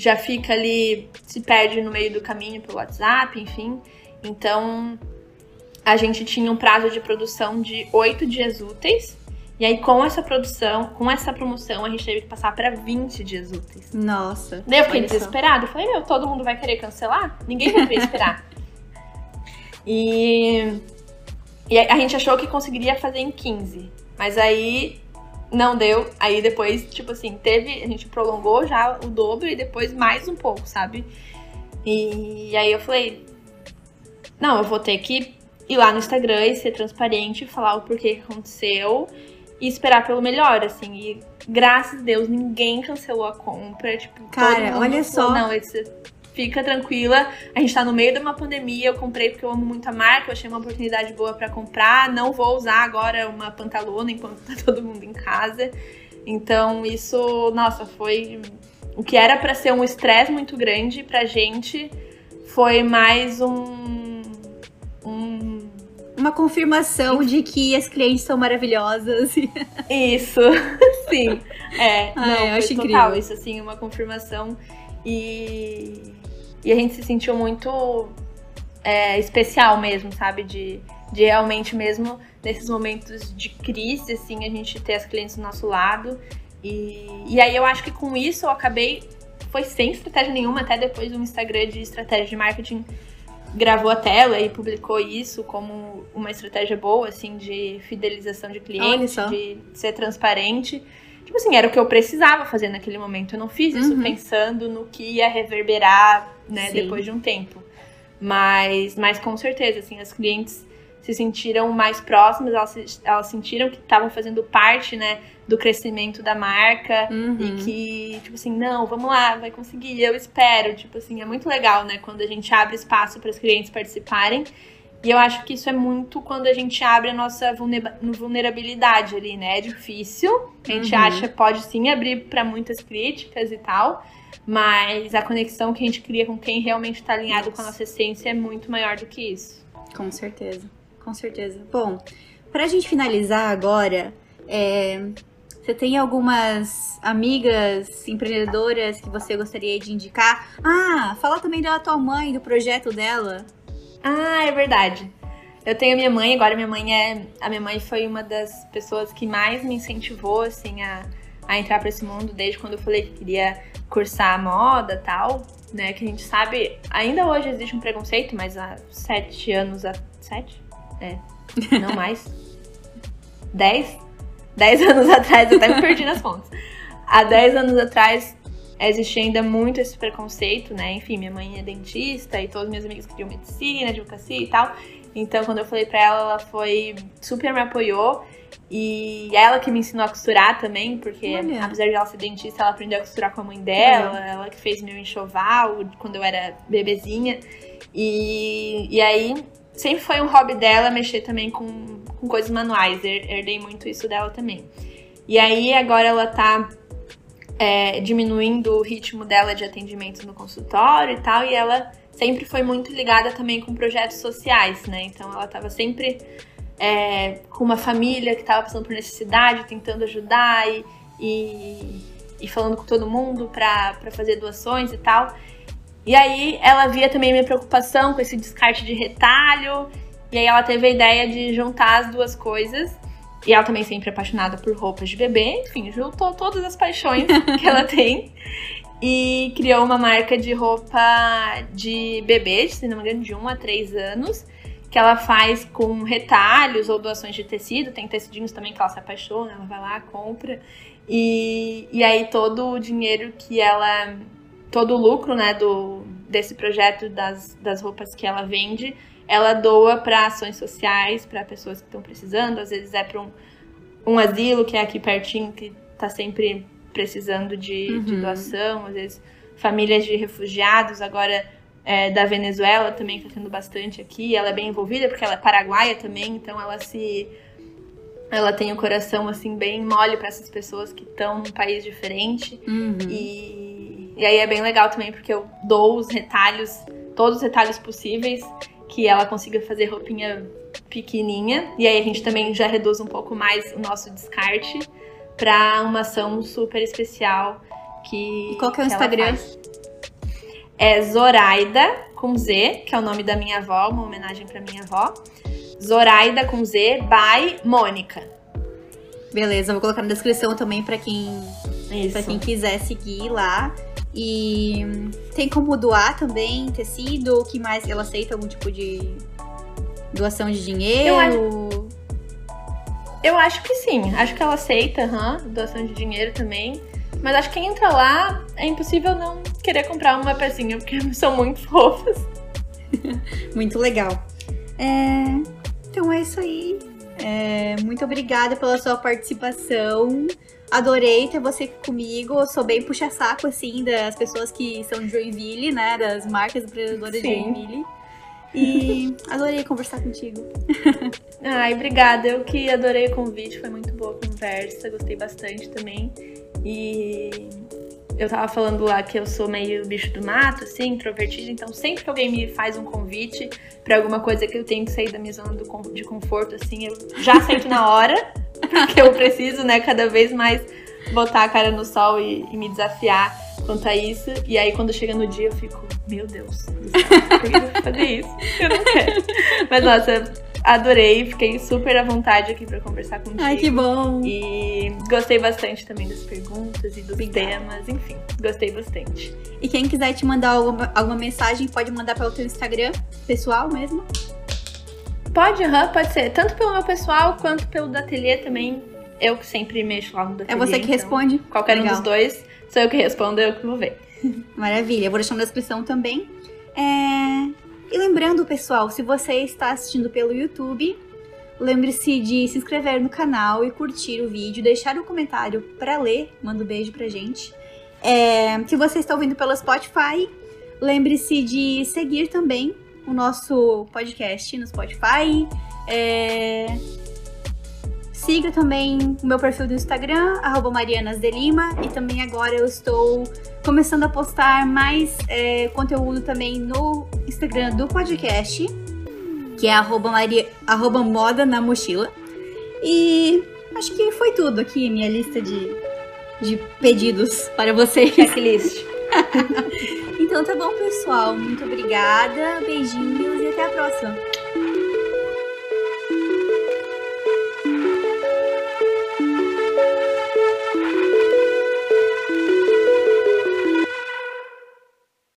já fica ali, se perde no meio do caminho pelo WhatsApp, enfim. Então, a gente tinha um prazo de produção de oito dias úteis. E aí, com essa produção, com essa promoção, a gente teve que passar para 20 dias úteis. Nossa. Daí eu fiquei desesperada. Falei, meu, todo mundo vai querer cancelar? Ninguém vai querer esperar. <laughs> e, e a gente achou que conseguiria fazer em 15. Mas aí não deu. Aí depois, tipo assim, teve. A gente prolongou já o dobro e depois mais um pouco, sabe? E aí eu falei, não, eu vou ter que ir lá no Instagram e ser transparente, falar o porquê que aconteceu. e esperar pelo melhor, assim. E graças a Deus ninguém cancelou a compra. Tipo, Cara, olha falou, só. Não, esse, fica tranquila. A gente tá no meio de uma pandemia. Eu comprei porque eu amo muito a marca. Eu achei uma oportunidade boa para comprar. Não vou usar agora uma pantalona enquanto tá <laughs> todo mundo em casa. Então, isso, nossa, foi o que era para ser um estresse muito grande pra gente. Foi mais um. um uma confirmação de que as clientes são maravilhosas. <laughs> Isso, <laughs> sim. É, Ai, não, eu acho total incrível. isso, assim, uma confirmação. E, e a gente se sentiu muito é, especial mesmo, sabe? De, de realmente mesmo nesses momentos de crise, assim, a gente ter as clientes do nosso lado. E, e aí eu acho que com isso eu acabei. Foi sem estratégia nenhuma, até depois um Instagram de estratégia de marketing gravou a tela e publicou isso como uma estratégia boa, assim, de fidelização de clientes, de ser transparente. Tipo assim, era o que eu precisava fazer naquele momento. Eu não fiz isso uhum. pensando no que ia reverberar, né, Sim. depois de um tempo. Mas, mas com certeza, assim, as clientes se sentiram mais próximas, elas, elas sentiram que estavam fazendo parte, né, do crescimento da marca uhum. e que, tipo assim, não, vamos lá, vai conseguir, eu espero. Tipo assim, é muito legal, né, quando a gente abre espaço para os clientes participarem. E eu acho que isso é muito quando a gente abre a nossa vulnerabilidade ali, né? É difícil. A gente uhum. acha pode sim abrir para muitas críticas e tal, mas a conexão que a gente cria com quem realmente está alinhado nossa. com a nossa essência é muito maior do que isso. Com certeza com certeza. Bom, pra gente finalizar agora, é, você tem algumas amigas empreendedoras que você gostaria de indicar? Ah, fala também da tua mãe, do projeto dela. Ah, é verdade. Eu tenho a minha mãe, agora minha mãe é. A minha mãe foi uma das pessoas que mais me incentivou, assim, a, a entrar para esse mundo desde quando eu falei que queria cursar moda tal, né? Que a gente sabe, ainda hoje existe um preconceito, mas há sete anos. A, sete? É. Não <laughs> mais. dez? Dez anos <laughs> atrás, eu até me perdi nas contas. Há dez anos atrás existia ainda muito esse preconceito, né? Enfim, minha mãe é dentista e todas minhas amigas queriam medicina, advocacia e tal. Então, quando eu falei pra ela, ela foi super me apoiou. E ela que me ensinou a costurar também, porque Olha. apesar de ela ser dentista, ela aprendeu a costurar com a mãe dela. Ela que fez meu enxoval quando eu era bebezinha. E, e aí sempre foi um hobby dela mexer também com, com coisas manuais. Herdei muito isso dela também. E aí agora ela tá é, diminuindo o ritmo dela de atendimento no consultório e tal, e ela sempre foi muito ligada também com projetos sociais, né? Então ela estava sempre é, com uma família que estava passando por necessidade, tentando ajudar e, e, e falando com todo mundo para fazer doações e tal. E aí ela via também minha preocupação com esse descarte de retalho. E aí ela teve a ideia de juntar as duas coisas. E ela também sempre apaixonada por roupas de bebê. Enfim, juntou todas as paixões <laughs> que ela tem. E criou uma marca de roupa de bebê, se não me engano, de 1 a 3 anos. Que ela faz com retalhos ou doações de tecido. Tem tecidinhos também que ela se apaixona, ela vai lá, compra. E, e aí todo o dinheiro que ela todo o lucro né, do, desse projeto das, das roupas que ela vende, ela doa para ações sociais, para pessoas que estão precisando. Às vezes é para um, um asilo que é aqui pertinho, que está sempre precisando de, uhum. de, doação. Às vezes famílias de refugiados, agora é, da Venezuela também está tendo bastante aqui. Ela é bem envolvida porque ela é paraguaia também, então ela se ela tem o coração assim bem mole para essas pessoas que estão num país diferente uhum. e e aí é bem legal também porque eu dou os retalhos, todos os retalhos possíveis, que ela consiga fazer roupinha pequenininha. E aí a gente também já reduz um pouco mais o nosso descarte para uma ação super especial que. E qual que é o Instagram? É Zoraida com Z, que é o nome da minha avó, uma homenagem para minha avó. Zoraida com Z by Mônica. Beleza, vou colocar na descrição também para quem para quem quiser seguir lá. E tem como doar também tecido? O que mais? Ela aceita algum tipo de doação de dinheiro? Eu acho, eu acho que sim. Acho que ela aceita, uhum, doação de dinheiro também. Mas acho que quem entra lá é impossível não querer comprar uma pecinha, porque <laughs> são muito fofas. <laughs> muito legal. É... Então é isso aí. É, muito obrigada pela sua participação. Adorei ter você comigo. Eu sou bem puxa-saco, assim, das pessoas que são de Joinville, né? Das marcas empreendedoras de Joinville. E <laughs> adorei conversar contigo. Ai, obrigada. Eu que adorei o convite, foi muito boa a conversa, gostei bastante também. E eu tava falando lá que eu sou meio bicho do mato, assim, introvertida, então sempre que alguém me faz um convite para alguma coisa que eu tenho que sair da minha zona de conforto, assim, eu já aceito na hora, porque eu preciso, né, cada vez mais botar a cara no sol e, e me desafiar quanto a isso. E aí, quando chega no dia, eu fico, meu Deus, por que eu vou fazer isso? Eu não quero. Mas, nossa, adorei, fiquei super à vontade aqui para conversar contigo. Ai, que bom! E gostei bastante também das perguntas e dos Obrigada. temas, enfim, gostei bastante. E quem quiser te mandar alguma, alguma mensagem, pode mandar pelo teu Instagram pessoal mesmo? Pode, uhum, pode ser. Tanto pelo meu pessoal quanto pelo da ateliê também. Eu que sempre mexo lá no da É você que então, responde? Qualquer Legal. um dos dois. Sou eu que respondo, eu que vou ver. <laughs> Maravilha, eu vou deixar na descrição também. É... E lembrando, pessoal, se você está assistindo pelo YouTube, lembre-se de se inscrever no canal e curtir o vídeo, deixar um comentário para ler, manda um beijo pra gente. É... Se você está ouvindo pelo Spotify, lembre-se de seguir também o nosso podcast no Spotify. É... Siga também o meu perfil do Instagram, marianasdelima, e também agora eu estou começando a postar mais é, conteúdo também no Instagram do podcast, que é arroba, Maria, arroba moda na mochila. E acho que foi tudo aqui, minha lista de, de pedidos para vocês. Checklist. <laughs> então tá bom, pessoal. Muito obrigada, beijinhos e até a próxima.